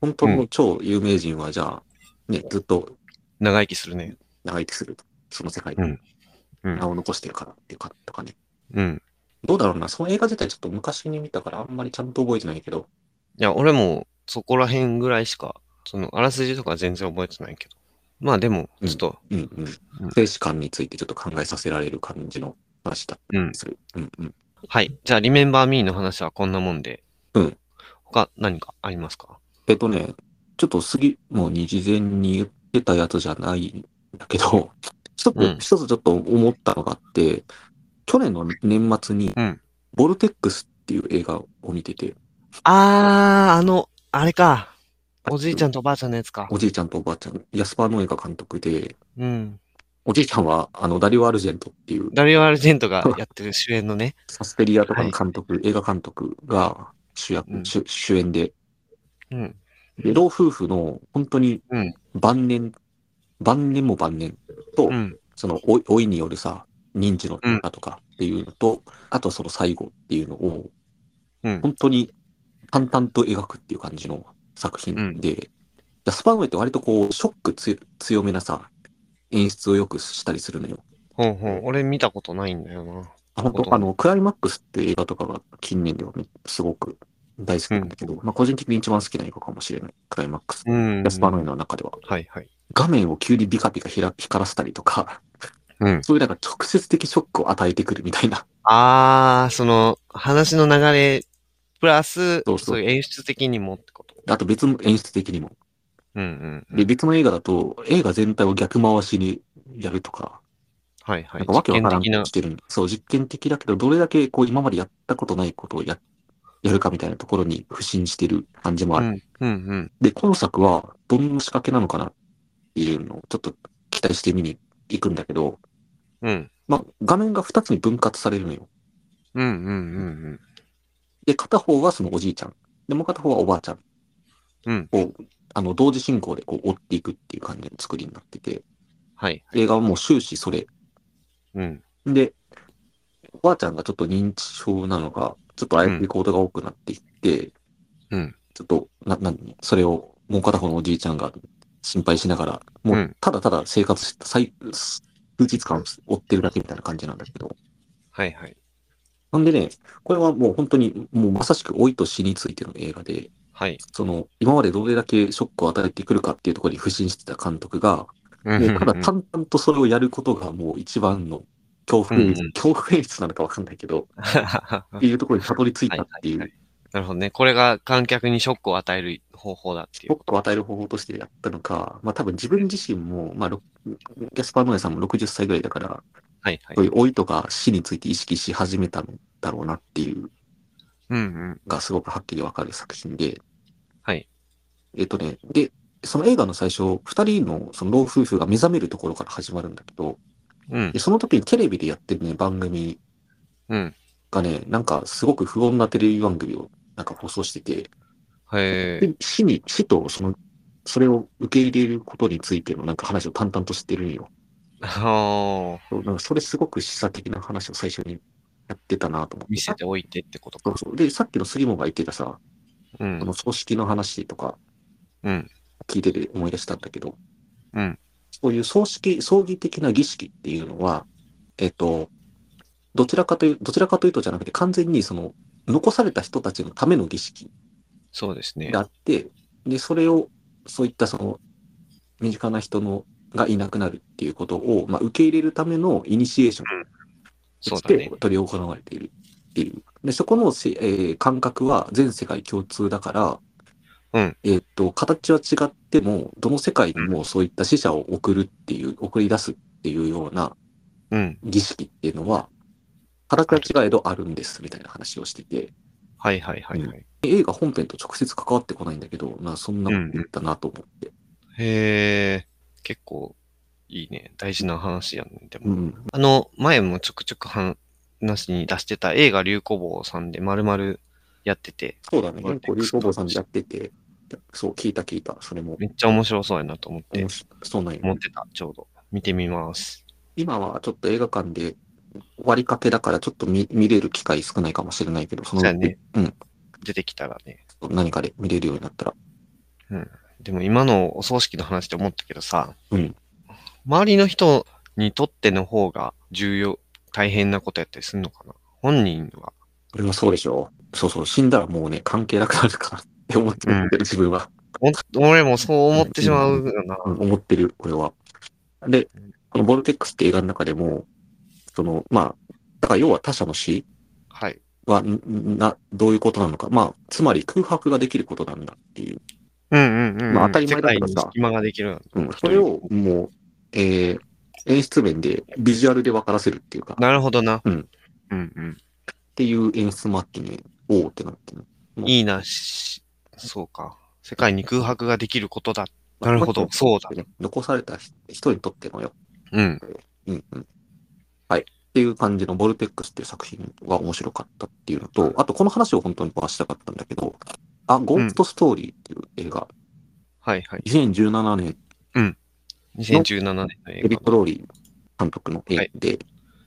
本当の超有名人は、じゃあ、ね、ずっと長生きするね。長生きすると。その世界で名を残してるからっていうか、とかね。うん。どうだろうな、その映画自体ちょっと昔に見たからあんまりちゃんと覚えてないけど、いや、俺もそこら辺ぐらいしか、その、あらすじとか全然覚えてないけど。まあでも、ちょっと、うんうんうん。生死観についてちょっと考えさせられる感じの話だったうんり。する。うんうん。はい。じゃあ、リメンバーミーの話はこんなもんで。うん。他何かありますか？えっとね、ちょっと杉もに事前に言ってたやつじゃないんだけど、(laughs) 一つ、うん一つちょっと思ったのがあって、去年の年末に、うんボルテックスっていう映画を見てて、あー、あの、あれか。おじいちゃんとおばあちゃんのやつか。おじいちゃんとおばあちゃん、ヤスパーノエが監督で、うん。おじいちゃんは、あの、ダリオ・アルジェントっていう、ダリオ・アルジェントが (laughs) やってる主演のね。サスペリアとかの監督、映画監督が主役、うん主主演で、うん。で、老夫婦の本当にうん晩年、晩年も晩年と、うん。その老い老いによるさ、認知の変化とかっていうのと、あとその最後っていうのを、うん。本当に淡々と描くっていう感じの作品で、スパーノエって割とこう、ショックつ強めなさ、演出をよくしたりするのよ。ほうほう。俺見たことないんだよな。あ本当あの、クライマックスって映画とかが近年ではねすごく大好きなんだけど、まあ個人的に一番好きな映画かもしれない。クライマックス。うん。ヤスパーノイの中では。はいはい。画面を急にビカビカ光らせたりとか、うん。そういうなんか直接的ショックを与えてくるみたいな。あー、その、話の流れ、プラス、そうそう演出的にもってこと？あと別の演出的にも。うんうん。で、別の映画だと、映画全体を逆回しにやるとか、はいはい。なんかわけわからんしてる。そう、実験的だけど、どれだけこう今までやったことないことをや、やるかみたいなところに不信してる感じもある。うん、うん、うん。で、今作はどんな仕掛けなのかなっていうのをちょっと期待して見に行くんだけど、うん。まあ、画面が2つに分割されるのよ。うん、うん、うん、で、片方はそのおじいちゃん。で、もう片方はおばあちゃんうん。を、あの、同時進行でこう追っていくっていう感じの作りになってて、はい。映画はもう終始それ。うん。で、おばあちゃんがちょっと認知症なのか、ちょっと怪しい行動が多くなっていって、うん。ちょっと、な、な、それをもう片方のおじいちゃんが心配しながら、もう、うんただただ生活して、最、数日間追ってるだけみたいな感じなんだけど。はいはい。なんでね、これはもう本当に、もうまさしく老いと死についての映画で、はい。その、今までどれだけショックを与えてくるかっていうところに不信してた監督が、うんもうただ淡々とそれをやることがもう一番の恐怖演出、うんうん恐怖演出なのかわかんないけど、っていうところにたどり着いたっていう、はいはいはいなるほどね。これが観客にショックを与える方法だっていう。ショックを与える方法としてやったのか、まあ多分自分自身も、まあ、ろギャスパー・ノエさんも60歳ぐらいだから、はいはいそう。いう老いとか死について意識し始めたんだろうなっていううんうん。がすごくはっきりわかる作品で、はい。えっとね、で、その映画の最初、二人のその老夫婦が目覚めるところから始まるんだけど、うんで。その時にテレビでやってるね、番組うん。がね、なんかすごく不穏なテレビ番組をなんか放送してて、へえ。で死に、死とその、それを受け入れることについてのなんか話を淡々としてるんよ。はあ。そうなんかそれすごく示唆的な話を最初にやってたなと思って。見せておいてってことか。そうそう。で、さっきの杉本が言ってたさ、うんそ。の葬式の話とかうん。聞いてて思い出したんだけど、うん。そういう葬式、葬儀的な儀式っていうのは、えっと、どちらかという、どちらかというとじゃなくて完全にその、残された人たちのための儀式そうですねで。あって、で、それを、そういったその、身近な人の、がいなくなるっていうことを、まあ、受け入れるためのイニシエーションとして。取り行われているっていう。で、そこのせ、えー感覚は全世界共通だから、うんえーっと、形は違っても、どの世界にもそういった死者を送るっていう、送り出すっていうようなうん。儀式っていうのは、形は違えどあるんです、みたいな話をしてて、はいはいはいはい。映画本編と直接関わってこないんだけど、まあそんなこと言ったなと思って。へえ。大事な話やね。でも。うん。あの、前もちょくちょく話に出してた映画流行坊さんで丸々やってて、そうだね。流行坊さんでやってて、そう、聞いた聞いた。それもめっちゃ面白そうやなと思ってそうなんよ思ってた、ちょうど。見てみます。今はちょっと映画館で終わりかけだからちょっと見見れる機会少ないかもしれないけど、そのねうん、出てきたらね。何かで見れるようになったら。でも今のお葬式の話で思ったけどさ、うん周りの人にとっての方が重要、大変なことやったりするのかな？本人は。これはそうでしょう。そうそう、死んだらもうね、関係なくなるかなって思ってるけど、自分は。俺もそう思ってしまうよな。うん思ってる、これは。で、このボルテックスって映画の中でも、その、まあ、だから要は他者の死はい。は、んな、どういうことなのか。まあ、つまり空白ができることなんだっていう。うんうんうん。まあ当たり前だけどさ隙間ができる。うん、それをもう、えー、演出面でビジュアルで分からせるっていうか、っなるほどな。うん。うんうん。ていう演出もあってね、おおってなってね。いいな、しそうか。世界に空白ができることだ。なるほど、そうだ。ね残された人にとってのよ。うん。うんうん。はい。っていう感じのボルテックスっていう作品が面白かったっていうのと、あとこの話を本当にはしたかったんだけど、あ、ゴーストストーリーっていう映画、はいはい。2017年、2017年の映画。トローリー監督の映画で、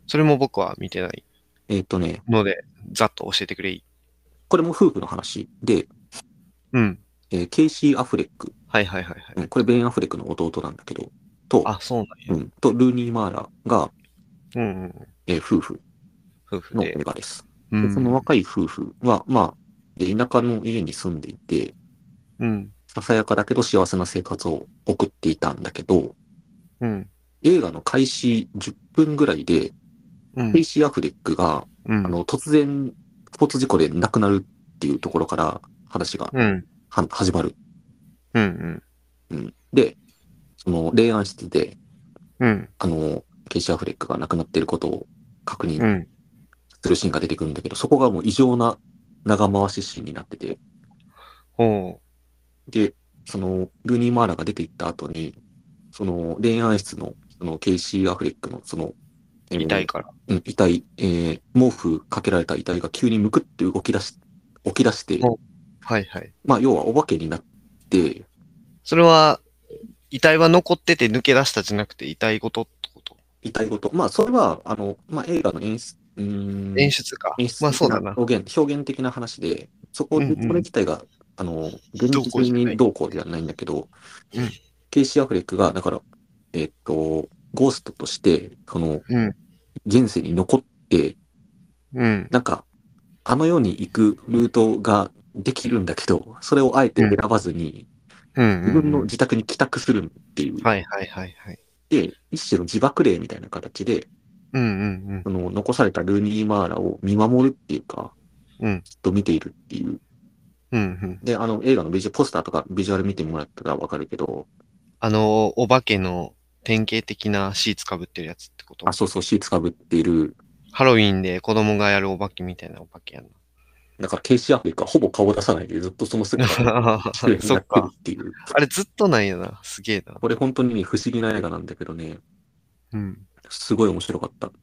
それも僕は見てないえっ、とね、ので、ざっと教えてくれいい。これも夫婦の話で、うん。えーケイシー・アフレック、はいはいはいはい。うんこれベン・アフレックの弟なんだけど、と、あ、そうなんや。うん、と、ルーニー・マーラが、うんうん。えー夫婦の夫婦で。映画です。うんでその若い夫婦は、まあ、で、田舎の家に住んでいて、うん。ささやかだけど幸せな生活を送っていたんだけど、うん。映画の開始10分ぐらいで、うんケイ。シー・アフレックが、うんあの、突然、スポーツ事故で亡くなるっていうところから話がうん。は始まる。うん。うん。で、その、霊安室で、うん。あの、ケイシー・アフレックが亡くなっていることを確認うん。するシーンが出てくるんだけど、そこがもう異常な長回しシーンになってて、ほで、その、ルーニー・マーラが出て行った後に、その、霊安室の、その、ケイシー・アフレックの、その、えう。ー痛いから。うん、遺体、えー、毛布かけられた遺体が急にむくって動き出し、起き出して、おはいはい。まあ、要はお化けになって、それは、遺体は残ってて抜け出したじゃなくて遺体ごとってこと？遺体ごと。まあ、それは、あの、まあ、映画の演出、うーん演出か。演出まあそうだな。表現、表現的な話で、そこ、これ自体が、あの、現実にどうこうではないんだけど、うんケイシー・アフレックが、だから、えっと、ゴーストとして、その、うん。現世に残って、うん。なんか、あの世に行くルートができるんだけど、それをあえて選ばずに、うん。自分の自宅に帰宅するっていう。はいはいはいはい。で、一種の自爆霊みたいな形で、うんうんその残されたルーニー・マーラを見守るっていうか、うんずっと見ているっていう。うん。うんうん。で、あの映画のビジュポスターとかビジュアル見てもらったらわかるけど、あの、お化けの典型的なシーツかぶってるやつってこと？あ、そうそう、シーツかぶっている。ハロウィンで子供がやるお化けみたいなお化けやんだからケイシー・アフレックはほぼ顔出さないでずっとその姿がそ (laughs) っか。っていう。あれずっとなんやな。すげえな。これ本当にね、不思議な映画なんだけどね、うん。すごい面白かった。だ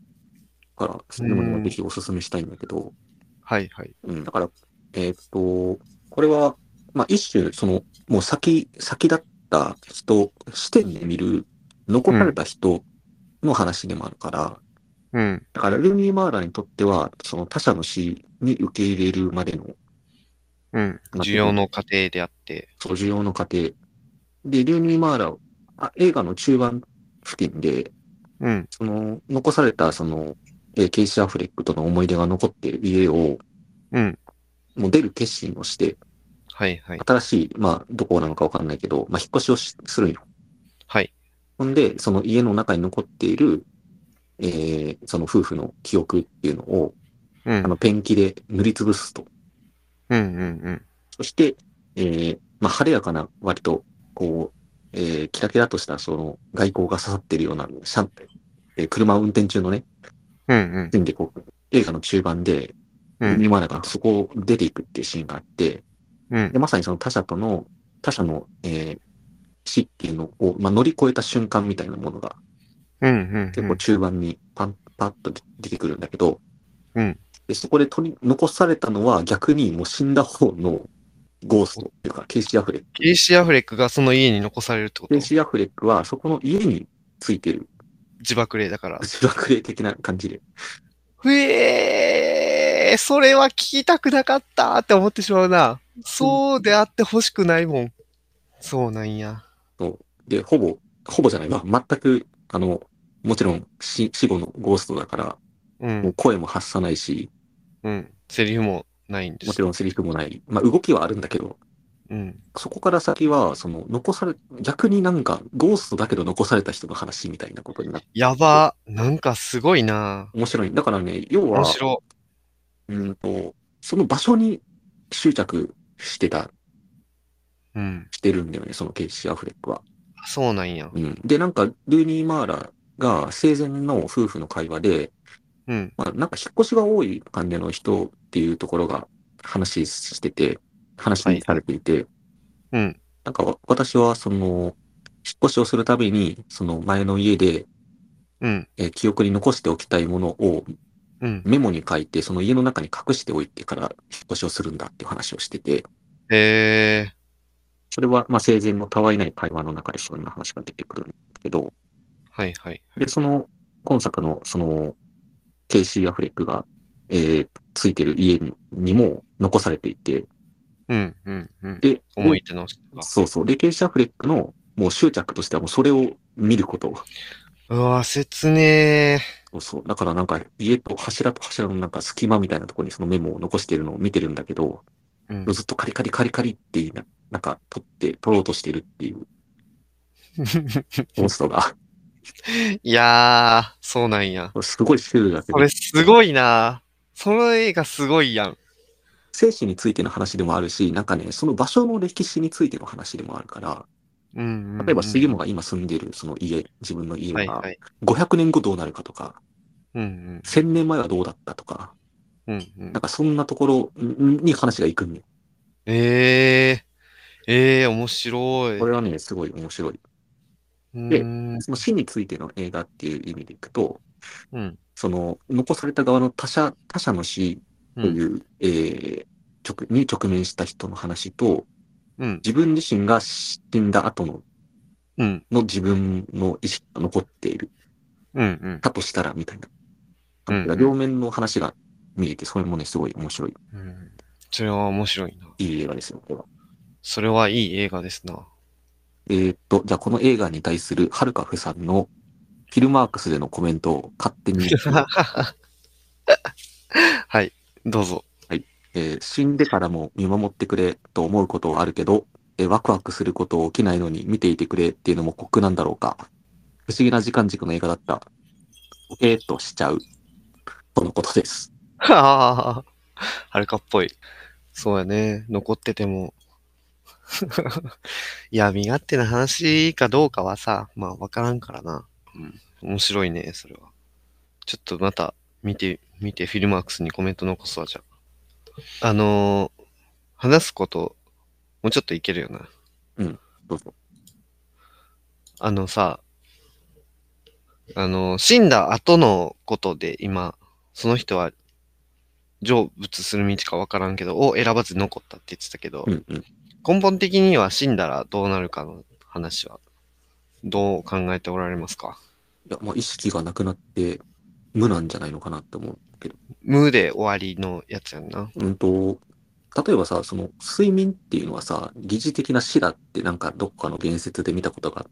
から、そういうのもぜひおすすめしたいんだけど、はいはい。うん、だから、えーっと、これは、まあ、一種、その、もう先、先立った人、視点で見る、残された人の話でもあるから、うん。だから、ルーニー・マーラーにとっては、その他者の死に受け入れるまでの、うん。需要の過程であって。その需要の過程。で、ルーニー・マーラー、あ映画の中盤付近で、うん。その、残された、その、えーケイシー・アフレックとの思い出が残っている家を、うん。もう出る決心をして、はいはい。新しい、まあ、どこなのかわかんないけど、まあ、引っ越しをしするんよ。はい。ほんで、その家の中に残っている、えー、その夫婦の記憶っていうのを、うん。あの、ペンキで塗りつぶすと。うんうんうん。そして、えー、まあ、晴れやかな、割と、こう、えー、キラキラとした、その、外光が刺さってるような、シャン、えー車を運転中のね、うんうん。でこう、映画の中盤で、うん。今だからそこを出ていくっていうシーンがあって、うんで、。まさにその他者との、他者の、えー死っていうのを、まあ、乗り越えた瞬間みたいなものが、うんうん。結構中盤にパン、パッと出てくるんだけど、うんで、そこで取り、残されたのは逆にもう死んだ方のゴーストっていうか、ケイシー・アフレック。ケイシー・アフレックがその家に残されるってこと？ケイシー・アフレックはそこの家についてる、地縛霊だから。地縛霊的な感じで。ふえー、それは聞きたくなかったって思ってしまうな。そうであってほしくないもん。そうなんや。で、ほぼ、ほぼじゃないわ。全く、あの、もちろん死死後のゴーストだから、う。もうん声も発さないし、うん。セリフもないんです。もちろんセリフもない。まあ、動きはあるんだけど、うん。そこから先は、その、残され、逆になんか、ゴーストだけど残された人の話みたいなことになって、やば。なんかすごいな。面白い。だからね、要は面、白。うんと、その場所に執着してた、うん。してるんだよね、そのケイシー・アフレックは。そうなんや。うん。で、なんか、ルーニー・マーラが生前の夫婦の会話で、うん。まあ、なんか引っ越しが多い感じの人っていうところが話してて、話にされていて、うん。なんかわ私はその、引っ越しをするたびに、その前の家で、うん。えー記憶に残しておきたいものをうん。メモに書いて、その家の中に隠しておいてから引っ越しをするんだっていう話をしてて、へえ。それはまあ生前のたわいない会話の中でそんな話が出てくるんですけど、はいはい。で、その、今作のその、ケイシー・アフレックが、えーついてる家ににも残されていて、うん。うん。うん。で、思い出の。そうそう。で、ケイシー・アフレックのもう執着としてはもうそれを見ること。うわ、切ねそうそう。だからなんか家と柱と柱のなんか隙間みたいなところにそのメモを残しているのを見てるんだけど、うん。ずっとカリカリカリカリってな、なんか取って、取ろうとしてるっていう (laughs) モンストが、いやー、そうなんや。すごいシュールだけどこれ、すごいなその映画すごいやん。生死についての話でもあるし、なんかね、その場所の歴史についての話でもあるから、うんうんうん。例えば杉本が今住んでるその家、自分の家がはいはい。500年後どうなるかとか、うんうん。1000年前はどうだったとか、うんうんなん。かそんなところに話が行くんよ。ええええ面白い。これはね、すごい面白い。うでーん。その死についての映画っていう意味でいくと、うん。その残された側の他者、他者の死という、えー直に直面した人の話と、うん。自分自身が死んだ後のうん。の自分の意識が残っている。うん。うん。だとしたら、みたいな。うんうん両面の話が見えて、それもね、すごい面白い、うん。それは面白いな。いい映画ですよ、これは。それはいい映画ですな。えーっと、じゃあこの映画に対するはるかふさんのフィルマークスでのコメントを勝手に、(laughs) はい。どうぞ。えー死んでからも見守ってくれと思うことはあるけど、えーワクワクすること起きないのに見ていてくれっていうのも酷なんだろうか。不思議な時間軸の映画だった。えーっとしちゃう。とのことです。はあ、はるかっぽい。そうやね。残ってても。(laughs) いや、身勝手な話かどうかはさ、まあわからんからな。うん。面白いね、それは。ちょっとまた見て、見て、フィルマークスにコメント残すわ、じゃあ。あのー話すこと、もうちょっといけるよな。どうぞ。あのさ、あの、死んだ後のことで今、その人は成仏する道かわからんけど、を選ばず残ったって言ってたけど、うんうん。根本的には死んだらどうなるかの話は、どう考えておられますか？いや、まあ意識がなくなって無なんじゃないのかなって思うけど。無で終わりのやつやんな。うんと、例えばさ、その睡眠っていうのはさ、疑似的な死だってなんかどっかの言説で見たことが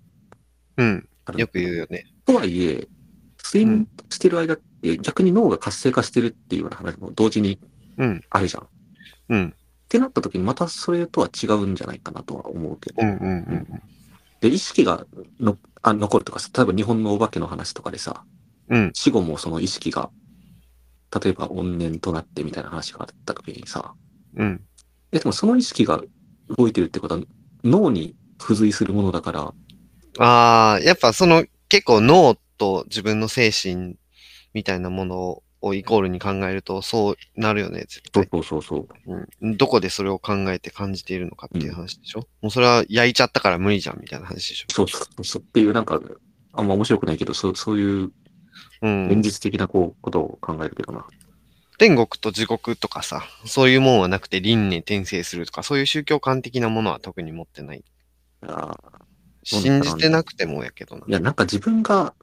うん。よく言うよね。とはいえ、睡眠してる間って逆に脳が活性化してるっていうような話も同時にうん。あるじゃん。っうん。てなった時にまたそれとは違うんじゃないかなとは思うけど。うん。うん。うん。で、意識がのあ残るとかさ、例えば日本のお化けの話とかでさ、うん。死後もその意識が、例えば怨念となってみたいな話があった時にさ、うん。え、でもその意識が動いてるってことは脳に付随するものだから、ああ、やっぱその結構脳と自分の精神みたいなものをイコールに考えるとそうなるよね、絶そう対。そうそうそう。うん。どこでそれを考えて感じているのかっていう話でしょ、もうそれは焼いちゃったから無理じゃんみたいな話でしょ？そうそうそう。っていうなんか、あんま面白くないけど、そうそういううん。現実的なこうことを考えるけどな。天国と地獄とかさ、そういうもんはなくて輪廻転生するとか、そういう宗教観的なものは特に持ってない。いや信じてなくてもやけどな。いや、なんか自分が、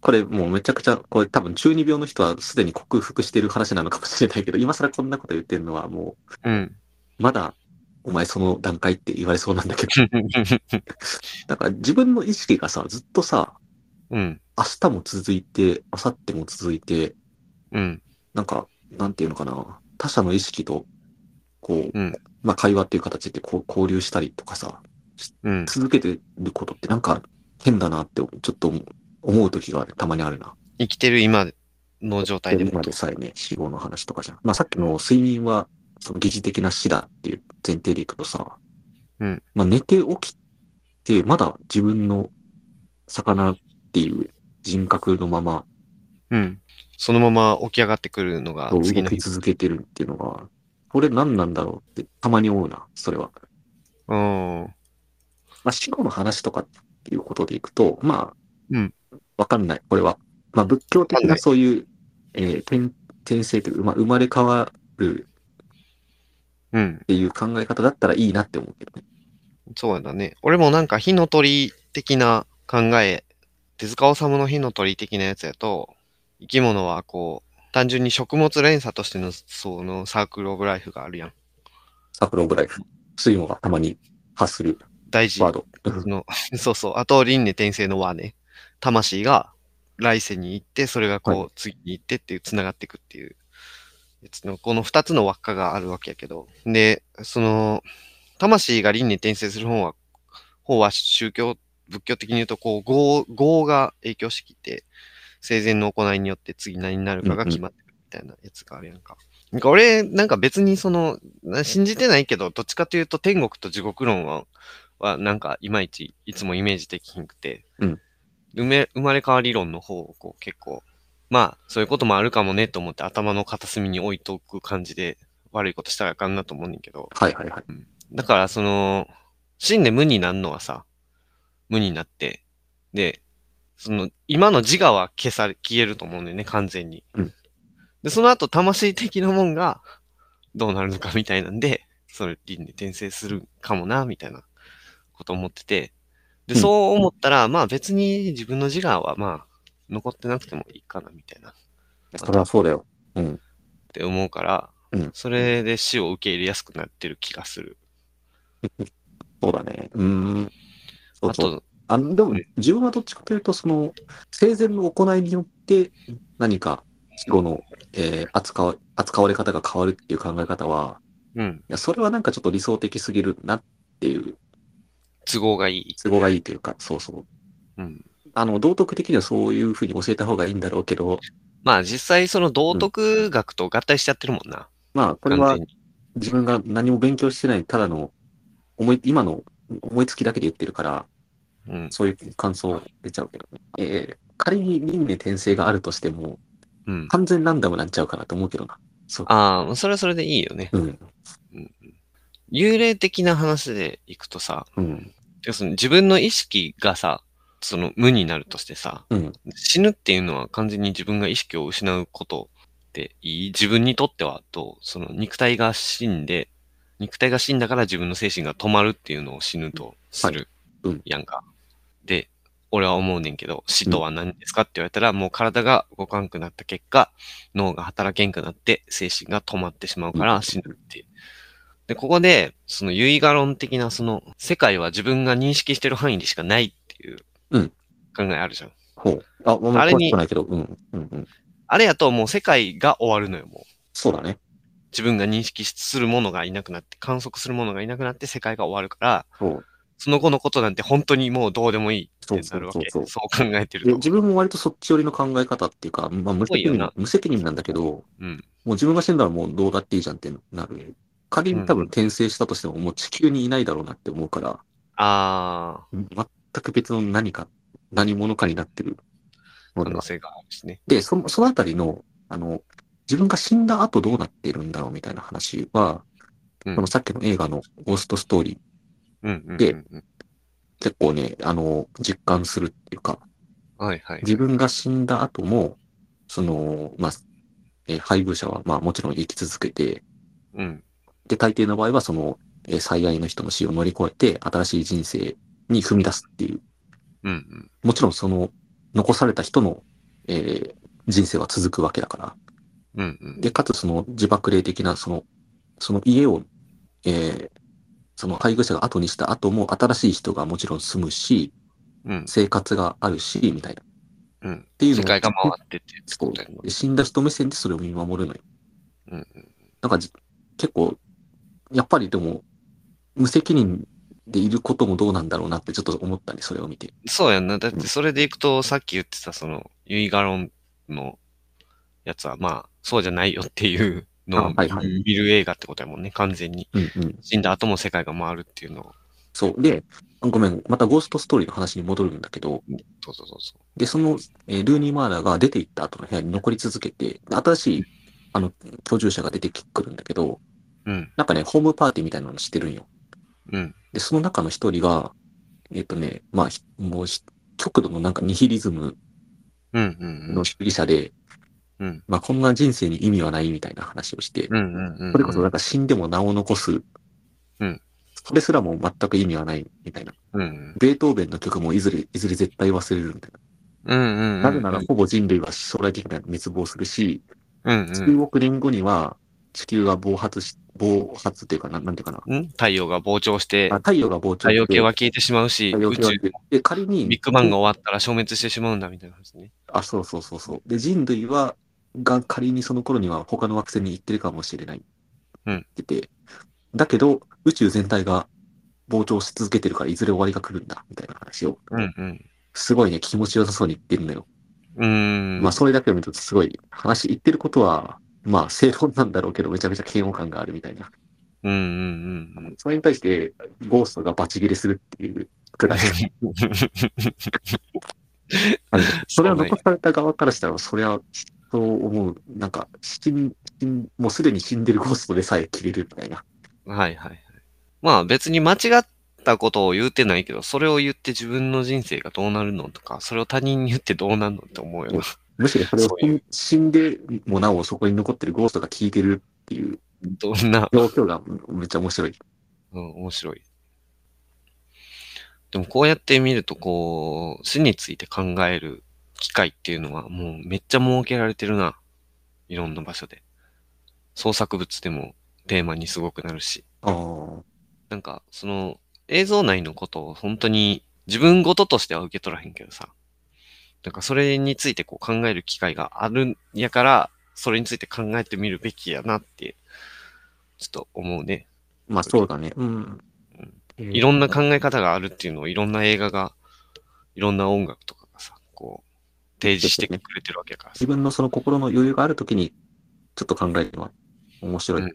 これもうめちゃくちゃ、これ多分中二病の人はすでに克服してる話なのかもしれないけど、今更こんなこと言ってるのはもうん。う、まだ、お前その段階って言われそうなんだけど、(laughs) だから自分の意識がさ、ずっとさ、うん。明日も続いて、明後日も続いて、うん。なんか、なんていうのかな、他者の意識と、こう、うんまあ会話っていう形でこう交流したりとかさ、うん。続けてることってなんか変だなってちょっと思う時がたまにあるな。生きてる今の状態でも今。でさえね、死亡の話とかじゃん。まあさっきの睡眠は、その疑似的な死だっていう前提でいくとさ、うん。まあ寝て起きて、まだ自分の魚っていう人格のままうん。そのまま起き上がってくるのが動次の日。き続けてるっていうのが、これ何なんだろうってたまに思うな、それは。うん。まあ死後の話とかっていうことでいくと、まあ、うんわかんない、これは。まあ仏教的なそういう、えー転、転生というか、まあ生まれ変わるうんっ。ていう考え方だったらいいなって思うけどね。そうだね。俺もなんか火の鳥的な考え、手塚治虫の火の鳥的なやつやと、生き物はこう、単純に食物連鎖としてのそのサークルオブライフがあるやん。サークルオブライフ。水野がたまに発する大事ワー。ド。その (laughs) そうそう。あと、輪廻転生の輪ね。魂が来世に行って、それがこう、は次に行ってっていう、繋がっていくっていうの、この二つの輪っかがあるわけやけど、で、その、魂が輪廻転生する方は、方は宗教、仏教的に言うと、こう、業、業が影響してきて、生前の行いによって次何になるかが決まってくるみたいなやつがあるやんか。なんか俺、なんか別にその、な信じてないけど、どっちかというと天国と地獄論は、はなんかいまいちいつもイメージできひんくて、うん生め生まれ変わり論の方をこう結構、まあそういうこともあるかもねと思って頭の片隅に置いとく感じで悪いことしたらあかんなと思うねんけど、はいはいはい。だからその、死んで無になるのはさ、無になって、で、その、今の自我は消され、消えると思うんだよね、完全に。うんで、その後、魂的なもんが、どうなるのかみたいなんで、それ、輪廻転生するかもな、みたいなこと思ってて。で、うんそう思ったら、まあ別に自分の自我は、まあ、残ってなくてもいいかな、みたいな、っそれはそうだよ。うん。て思うから、うんそれで死を受け入れやすくなってる気がする。(laughs) そうだね。うーん。そうあそう。と、あのでもうん、自分はどっちかというと、その、生前の行いによって、何か、死後の、えー扱わ、扱われ方が変わるっていう考え方は、うん、いや、それはなんかちょっと理想的すぎるなっていう、都合がいい。都合がいいというか、そうそう。うん。あの、道徳的にはそういうふうに教えた方がいいんだろうけど、まあ実際その道徳学と合体しちゃってるもんな。まあ、これは。自分が何も勉強してない、ただの、思い、今の思いつきだけで言ってるから、うん。そういう感想出ちゃうけどね。えー仮に輪廻転生があるとしても、うん。完全ランダムなんちゃうかなと思うけどな。そう。ああ、それはそれでいいよね。うん。幽霊的な話でいくとさ、うん。要するに自分の意識がさ、その無になるとしてさ、うん。死ぬっていうのは完全に自分が意識を失うことでいい？自分にとってはどう？その肉体が死んで、肉体が死んだから自分の精神が止まるっていうのを死ぬとするやんか。で、俺は思うねんけど、死とは何ですかって言われたら、もう体が動かんくなった結果、脳が働けんくなって精神が止まってしまうから死ぬっていう。で、ここで、その唯我論的な、その、世界は自分が認識してる範囲でしかないっていううん考えあるじゃん。ほう。あ、まあ、あれに詳しくないけど、うん。うん。うん。あれやともう世界が終わるのよ、もう。そうだね。自分が認識するものがいなくなって、観測するものがいなくなって世界が終わるから、そう。その後のことなんて本当にもうどうでもいいってなるわけ。そうそうそう考えてる自分も割とそっち寄りの考え方っていうか、まあ、無責任無責任なんだけど、うん。もう自分が死んだらもうどうだっていいじゃんってなる。仮に多分転生したとしてももう地球にいないだろうなって思うから、あ全く別の何か、何者かになってる。可能性があるしね。で、その、そのあたりの、あの、自分が死んだ後どうなってるんだろうみたいな話は、うんこのさっきの映画のゴーストストーリー。で結構ね、あの、実感するっていうか、はいはい。自分が死んだ後も、その、まあ、えー配偶者は、まあもちろん生き続けて、うん。で、大抵の場合はその、えー最愛の人の死を乗り越えて、新しい人生に踏み出すっていう、うんうん。もちろんその、残された人の、えー人生は続くわけだから。うんうん。で、かつその自爆霊的な、その、その家を、えーその配偶者が後にした後も新しい人がもちろん住むし、うん。生活があるし、みたいな。っうん。ていうの世界が回ってってそう死んだ人目線でそれを見守るのよ。うんうん。なんかじ結構、やっぱりでも、無責任でいることもどうなんだろうなってちょっと思ったね、それを見て。そうやんな。だってそれでいくと、さっき言ってたその、ユイガロンのやつは、まあ、そうじゃないよっていうのを見る映画ってことやもんね、完全に。うんうん。死んだ後も世界が回るっていうのを。そう。で、ごめん、またゴーストストーリーの話に戻るんだけど、そうそうそうそで、その、えールーニー・マーラーが出て行った後の部屋に残り続けて、新しい、あの、居住者が出てくるんだけど、う。うん。なんかね、ホームパーティーみたいなのしてるんよ。うん。で、その中の一人が、えっ、とね、まあ、ひもうひ、極度のなんかニヒリズムうんうんの主義者で、うん。まあ、こんな人生に意味はないみたいな話をして、うんうんうん。それこそなんか死んでも名を残す。うんそれすらも全く意味はないみたいな。うんベートーベンの曲もいずれ、いずれ絶対忘れるみたいな。うん。うんうんうん。なぜならほぼ人類は将来的には滅亡するし、うんうん。数億年後には地球が暴発し、暴発っていうかな、なんていうかな。ん？太陽が膨張してあ、太陽が膨張太陽系は消えてしまうし、宇宙で、仮に、ビッグバンが終わったら消滅してしまうんだみたいな話ね。あ、そうそうそうそう。で、人類はが仮にその頃には他の惑星に行ってるかもしれない。うんって言って、だけど、宇宙全体が膨張し続けてるからいずれ終わりが来るんだ、みたいな話を、うんうん。すごいね、気持ちよさそうに言ってるのよ。うーん。まあ、それだけを見るとすごい、話、言ってることは、まあ、正論なんだろうけど、めちゃめちゃ嫌悪感があるみたいな。うんうんうんそれに対して、ゴーストがバチ切れするっていうくらい。(laughs) それをそうね残された側からしたら、それは、そう思う。なんか、死ん、死んもうすでに死んでるゴーストでさえ切れるみたいな。はいはいはい。まあ別に間違ったことを言うてないけど、それを言って自分の人生がどうなるのとか、それを他人に言ってどうなるのって思うよな。(laughs) むしろそれを死んでもなおそこに残ってるゴーストが聞いてるっていうどんな、状況がめっちゃ面白い。うん、面白い。でもこうやって見ると、こう、死について考える機会っていうのはもうめっちゃ設けられてるな。いろんな場所で。創作物でもテーマにすごくなるし。なんか、その、映像内のことを本当に自分ごととしては受け取らへんけどさ。なんかそれについてこう考える機会があるんやから、それについて考えてみるべきやなって、ちょっと思うね。まあそうだね。うん。いろんな考え方があるっていうのをいろんな映画が、いろんな音楽とかがさ、こう、提示してくれてるわけやか自。分のその心の余裕があるときに、ちょっと考えるのは面白い。うん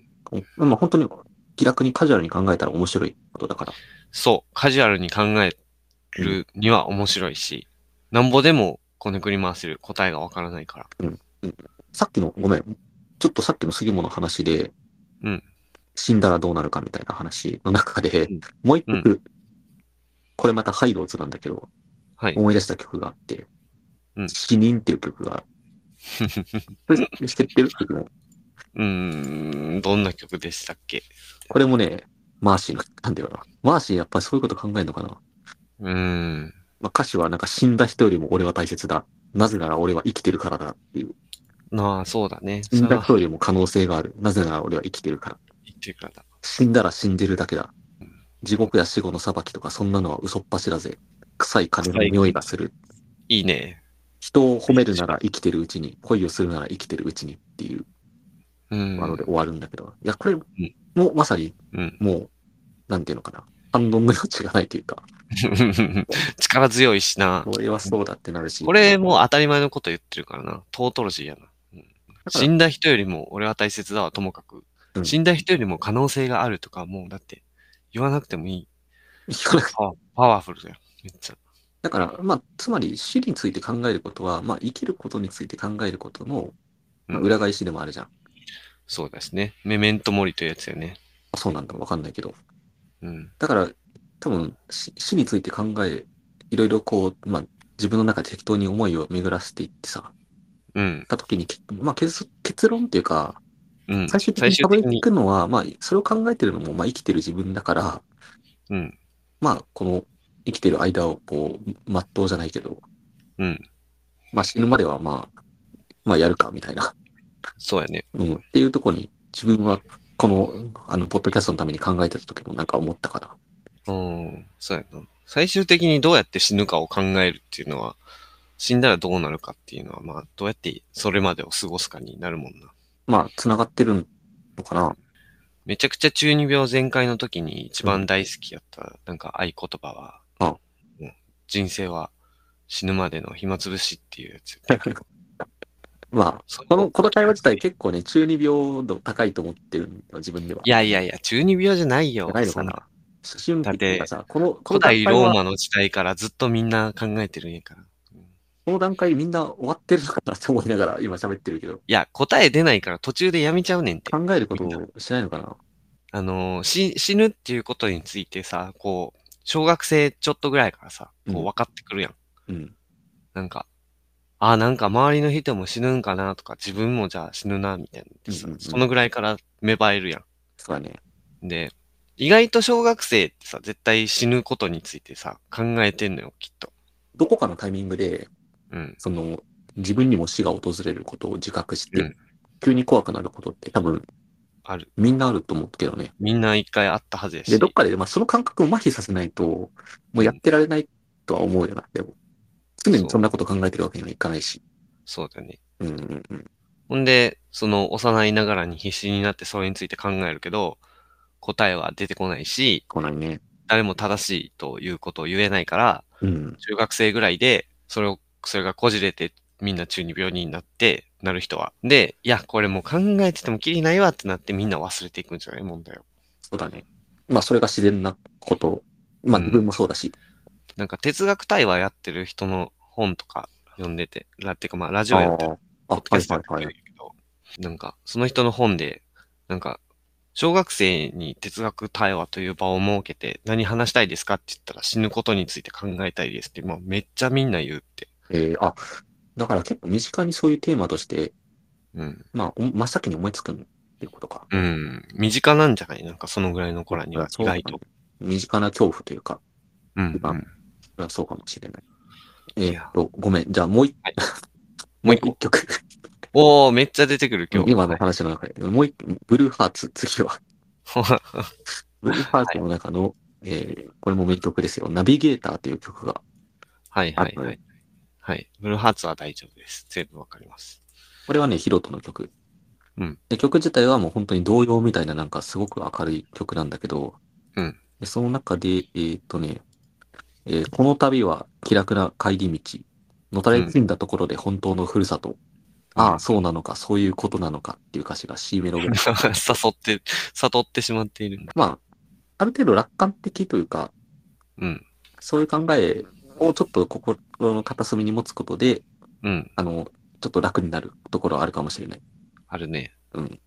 まあ本当に気楽にカジュアルに考えたら面白いことだから。そう、カジュアルに考えるには面白いし、なんぼでもこねくり回せる答えがわからないから。さっきの、ごめん。ちょっとさっきの杉本の話で、うん死んだらどうなるかみたいな話の中で、うんもう一曲、これまたハイローズなんだけど、はい。思い出した曲があって、うん死人っていう曲が、こ (laughs) れ知ってる曲も。うーん、どんな曲でしたっけ？これもね、マーシーのなんだよな。マーシーやっぱりそういうこと考えるのかな。うーん。まあ、歌詞はなんか死んだ人よりも俺は大切だ。なぜなら俺は生きてるからだっていう。まあ、そうだね。死んだ人よりも可能性がある。なぜなら俺は生きてるから。言ってるからだ。死んだら死んでるだけだうん。地獄や死後の裁きとかそんなのは嘘っぱしだぜ。臭い金の匂いがする。いいね。人を褒めるなら生きてるうちに、恋をするなら生きてるうちにっていううん。ワードで終わるんだけど。いや、これもまさにうん。もう、なんていうのかな。反論の余地がないというか、(laughs) 力強いしな。俺はそうだってなるし。これもう当たり前のこと言ってるからな。トートロジーやな。うん死んだ人よりも俺は大切だわ、ともかく。うん死んだ人よりも可能性があるとか、もうだって言わなくてもいい。パワフルだよ。めっちゃ。だから、まあ、つまり死について考えることは、まあ、生きることについて考えることの、まあうん裏返しでもあるじゃん。そうですね。メメントモリというやつよね。あそうなんだ、わかんないけど。うん。だから、多分死、死について考え、いろいろこう、まあ、自分の中で適当に思いを巡らせていってさ、うん。た時に、けまあ、結結論っていうか、うん。最終的にたどり着くのは、まあ、それを考えてるのも、まあ、生きてる自分だから、うん。まあ、この生きてる間を、こう、全うじゃないけど、うん。まあ、死ぬまでは、まあ、まあ、やるか、みたいな。そうやね。うん。っていうところに、自分は、この、あの、ポッドキャストのために考えてた時もなんか思ったから。うん。そうやな。最終的にどうやって死ぬかを考えるっていうのは、死んだらどうなるかっていうのは、まあ、どうやってそれまでを過ごすかになるもんな。まあ、繋がってるのかな。めちゃくちゃ中二病全開の時に一番大好きやった、なんか合言葉は、人生は死ぬまでの暇つぶしっていうやつ。(laughs) まあ、そこの、この会話自体結構ね、中二病度高いと思ってるんだよ、自分では。いやいやいや、中二病じゃないよ。ないのかな。思春期っていうかさ、この、この古代ローマの時代からずっとみんな考えてるんやから。うんこの段階みんな終わってるのかなって思いながら (laughs) 今喋ってるけど、いや、答え出ないから途中でやめちゃうねんって。考えることをしないのかな。あのーし、死ぬっていうことについてさ、こう、小学生ちょっとぐらいからさ、こう分かってくるやん。うん。なんか、あ、なんか周りの人も死ぬんかなとか、自分もじゃあ死ぬな、みたいなそのぐらいから芽生えるやそうだね。ん。で、意外と小学生ってさ、絶対死ぬことについてさ、考えてんのよ、きっと。どこかのタイミングで、うん。その、自分にも死が訪れることを自覚して、うん急に怖くなることって多分ある。みんなあると思うけどね。みんな一回あったはずやし。で、どっかで、まあ、その感覚を麻痺させないと、もうやってられないとは思うよな、でも。常にそんなこと考えてるわけにはいかないし。そうだよね。うんうんうん。ほんで、その幼いながらに必死になってそれについて考えるけど、答えは出てこないし、来ないね。誰も正しいということを言えないから、うん。中学生ぐらいで、それを、それがこじれて、みんな中二病になって、なる人は。で、いや、これもう考えててもきりないわってなってみんな忘れていくんじゃない？問題を。そうだね。まあ、それが自然なこと。まあ、うん自分もそうだし。なんか哲学対話やってる人の本とか読んでて、ラってかまあラジオやってるあはいはいはい。るけど、なんか、その人の本で、なんか、小学生に哲学対話という場を設けて、何話したいですかって言ったら死ぬことについて考えたいですって、まあめっちゃみんな言うって。えー、あ、だから結構身近にそういうテーマとして、うん。まあ、お真っ先に思いつくっていうことか。うん。身近なんじゃない？なんかそのぐらいの子らには意外と。身近な恐怖というか、うん、まあうん。それはそうかもしれない。えーっと、ごめん。じゃあもう一、はいもう一個。(laughs) 曲。おー、めっちゃ出てくる今日。今の話の中で、もう一、ブルーハーツ、次は。(laughs) ブルーハーツの中の、えーこれも名曲ですよ。ナビゲーターという曲が、はいはいあはい。はい。ブルーハーツは大丈夫です。全部わかります。これはね、ヒロトの曲。うんで、曲自体はもう本当に童謡みたいななんかすごく明るい曲なんだけど、うんでその中で、えーっとね、えーこの旅は気楽な帰り道。のたれ死んだところで本当のふるさと。ああ、そうなのか、そういうことなのかっていう歌詞が C メロぐらい。(laughs) 誘って、悟ってしまっている。まあ、ある程度楽観的というか、うん。そういう考えをちょっと心の片隅に持つことで、うん。あの、ちょっと楽になるところはあるかもしれない。あるね。うん。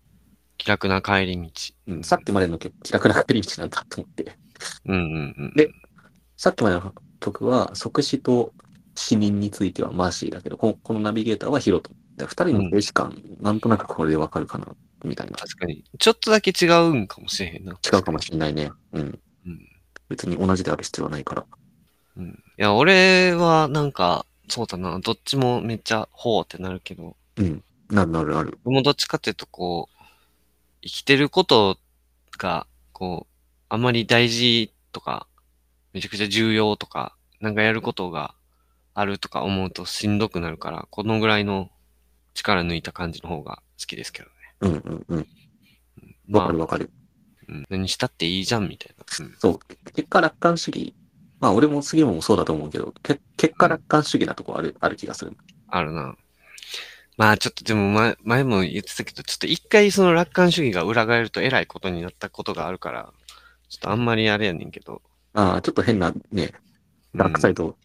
気楽な帰り道。うん、さっきまでの曲気楽な帰り道なんだと思って。うんうんうん。でさっきまでの曲は、即死と死人についてはマーシーだけど、ここのナビゲーターはヒロト。で二人の静止感、なんとなくこれでわかるかな、みたいな。確かに。ちょっとだけ違うんかもしれへんな。違うかもしれないね。うん。うん。別に同じである必要はないから。うん。いや、俺はなんか、そうだな、どっちもめっちゃほうってなるけど、うん。なるなるなる。僕もどっちかっていうとこう、生きてることが、こう、あまり大事とか、めちゃくちゃ重要とか、なんかやることがあるとか思うとしんどくなるから、このぐらいの力抜いた感じの方が好きですけどね。うんうんうん。わまあかる、わかる。うん何したっていいじゃんみたいな。うんそう。結果楽観主義。まあ俺も杉本もそうだと思うけど、け結果楽観主義なとこある、ある気がする。あるな。まあちょっとでも前前も言ってたけど、ちょっと一回その楽観主義が裏返ると偉いことになったことがあるから、ちょっとあんまりあれやねんけど。ああ、ちょっと変なね、ダークサイド。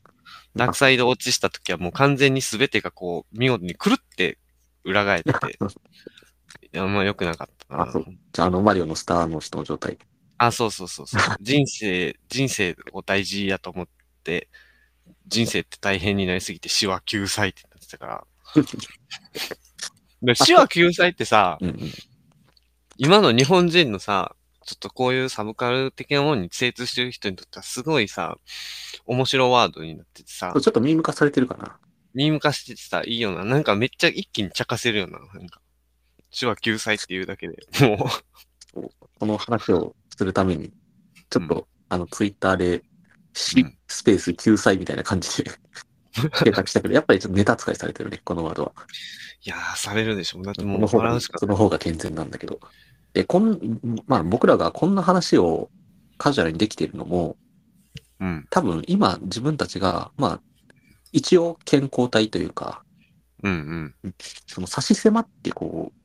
ダークサイド落ちした時はもう完全に全てがこう、見事にくるって裏返って、い (laughs) やあんま良くなかったな。あそうじゃあ、あの、マリオのスターの人の状態。あ、そうそうそうそう。(laughs) 人生、人生を大事やと思って、人生って大変になりすぎて死は救済ってなってたから。で (laughs) 死は救済ってさ、うんうん。今の日本人のさ、ちょっとこういうサブカル的なものに精通してる人にとってはすごいさ、面白ワードになっててさちょっとミーム化されてるかな。ミーム化しててさ、いいよな。なんかめっちゃ一気に茶化せるよな。なんか、手話救済っていうだけで。もこの話をするために、ちょっと、うあの、ツイッターで、死、うんスペース救済みたいな感じで検索したけど、やっぱりちょっとネタ扱いされてるね、このワードは。う、いやー、されるでしょ。だってもうこのその方が健全なんだけど。で、こん、まあ僕らがこんな話をカジュアルにできているのも、うん、多分今自分たちが、まあ、一応健康体というか、うん、うん。その差し迫ってこう、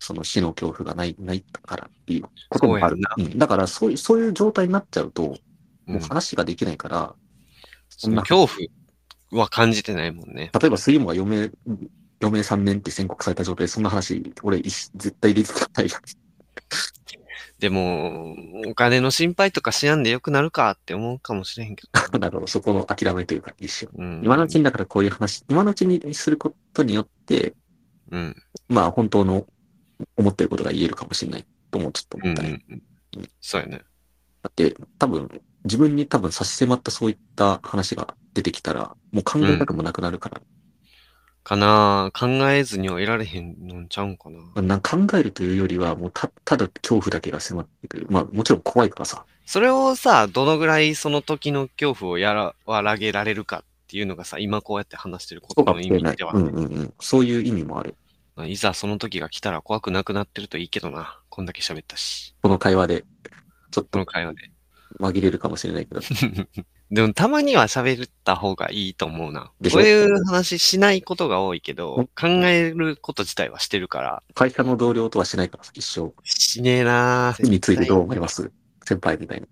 その死の恐怖がない、ないからっていうこともある。うん、だからそういう、そういう状態になっちゃうと、うんもう話ができないから、その恐怖は感じてないもんね。例えば杉本が余命、余命3年って宣告された状態で、そんな話、俺絶対入れてたない。でも、お金の心配とかしやんでよくなるかって思うかもしれへんけど。(laughs) なるほど、そこの諦めというか、一瞬。うん、今のうちにだからこういう話、今のうちにすることによって、うん、まあ本当の思ってることが言えるかもしれないともちょっとうん、うん思ったね。うん。そうやね。だって多分、自分に多分差し迫ったそういった話が出てきたら、もう考えたくもなくなるから、かな考えずにはいられへんのんちゃうんかな。な考えるというよりは、もうたただ恐怖だけが迫ってくる。まあもちろん怖いからさ。それをさ、どのぐらいその時の恐怖をやら、和らげられるかっていうのがさ、今こうやって話してることの意味で。は、うんうんうん。そういう意味もある。まあいざその時が来たら怖くなくなってるといいけどな。こんだけ喋ったし。この会話で、ちょっことのと会話で。紛れるかもしれないけど。(laughs) でもたまには喋った方がいいと思うな。でしょ？こういう話しないことが多いけどうん、考えること自体はしてるから、会社の同僚とはしないから、一生。しねえな死についてどう思います？先輩みたいな。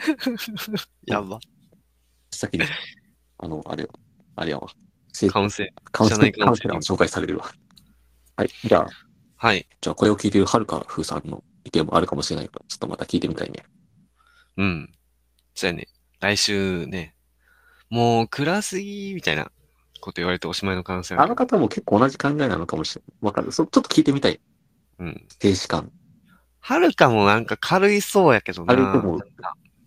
(laughs) やば。先に、あの、あれよ。あれやわ。せカウンセリング。カウンセ社内カカウンセラーを紹介されるわ。はい。じゃあ、はい。じゃあこれを聞いているはるかふうさんの意見もあるかもしれないから、ちょっとまた聞いてみたいね。うん。そうやね。来週ね、もう暗すぎみたいなこと言われておしまいの可能性ある。あの方も結構同じ考えなのかもしれない。わかる。そちょっと聞いてみたい。うん。静止感。はるかもなんか軽いそうやけどな。軽いと思う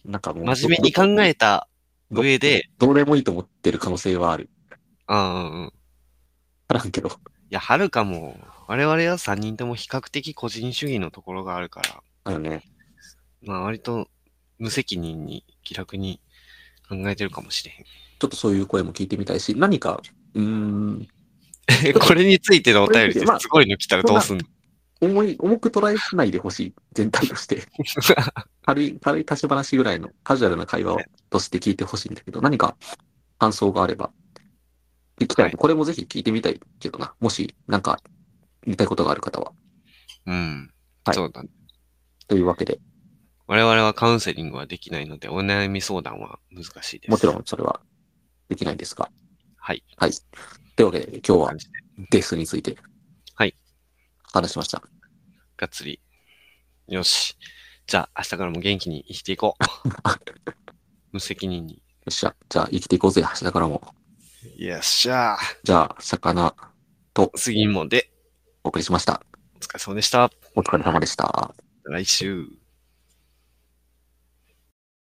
なんかもう。真面目に考えた上で、どうでもいいと思ってる可能性はある。うんうんうん。いあらんけど。や、はるかも、我々は3人とも比較的個人主義のところがあるから、あのね。まあ割と無責任に気楽に考えてるかもしれへん。ちょっとそういう声も聞いてみたいし、何か、うーん、(laughs) これについてのお便りでまあすごいの来たらどうすんの？重い、重く捉えないでほしい。全体として。(laughs) 軽い、軽い立ち話ぐらいのカジュアルな会話をとして聞いてほしいんだけど、何か感想があれば、聞きたい。はいこれもぜひ聞いてみたいけどな。もし、なんか、言いたいことがある方は。うん。はいそうだね。というわけで、我々はカウンセリングはできないので、お悩み相談は難しいです。もちろんそれはできないですが。はい。はい。というわけで、今日はデスについて。はい。話しました。がっつり。よし。じゃあ、明日からも元気に生きていこう。(laughs) 無責任に。よっしゃ。じゃあ、生きていこうぜ。明日からも。よっしゃじゃあ、魚と次もで、お送りしました。お疲れ様でした。お疲れ様でした。来週。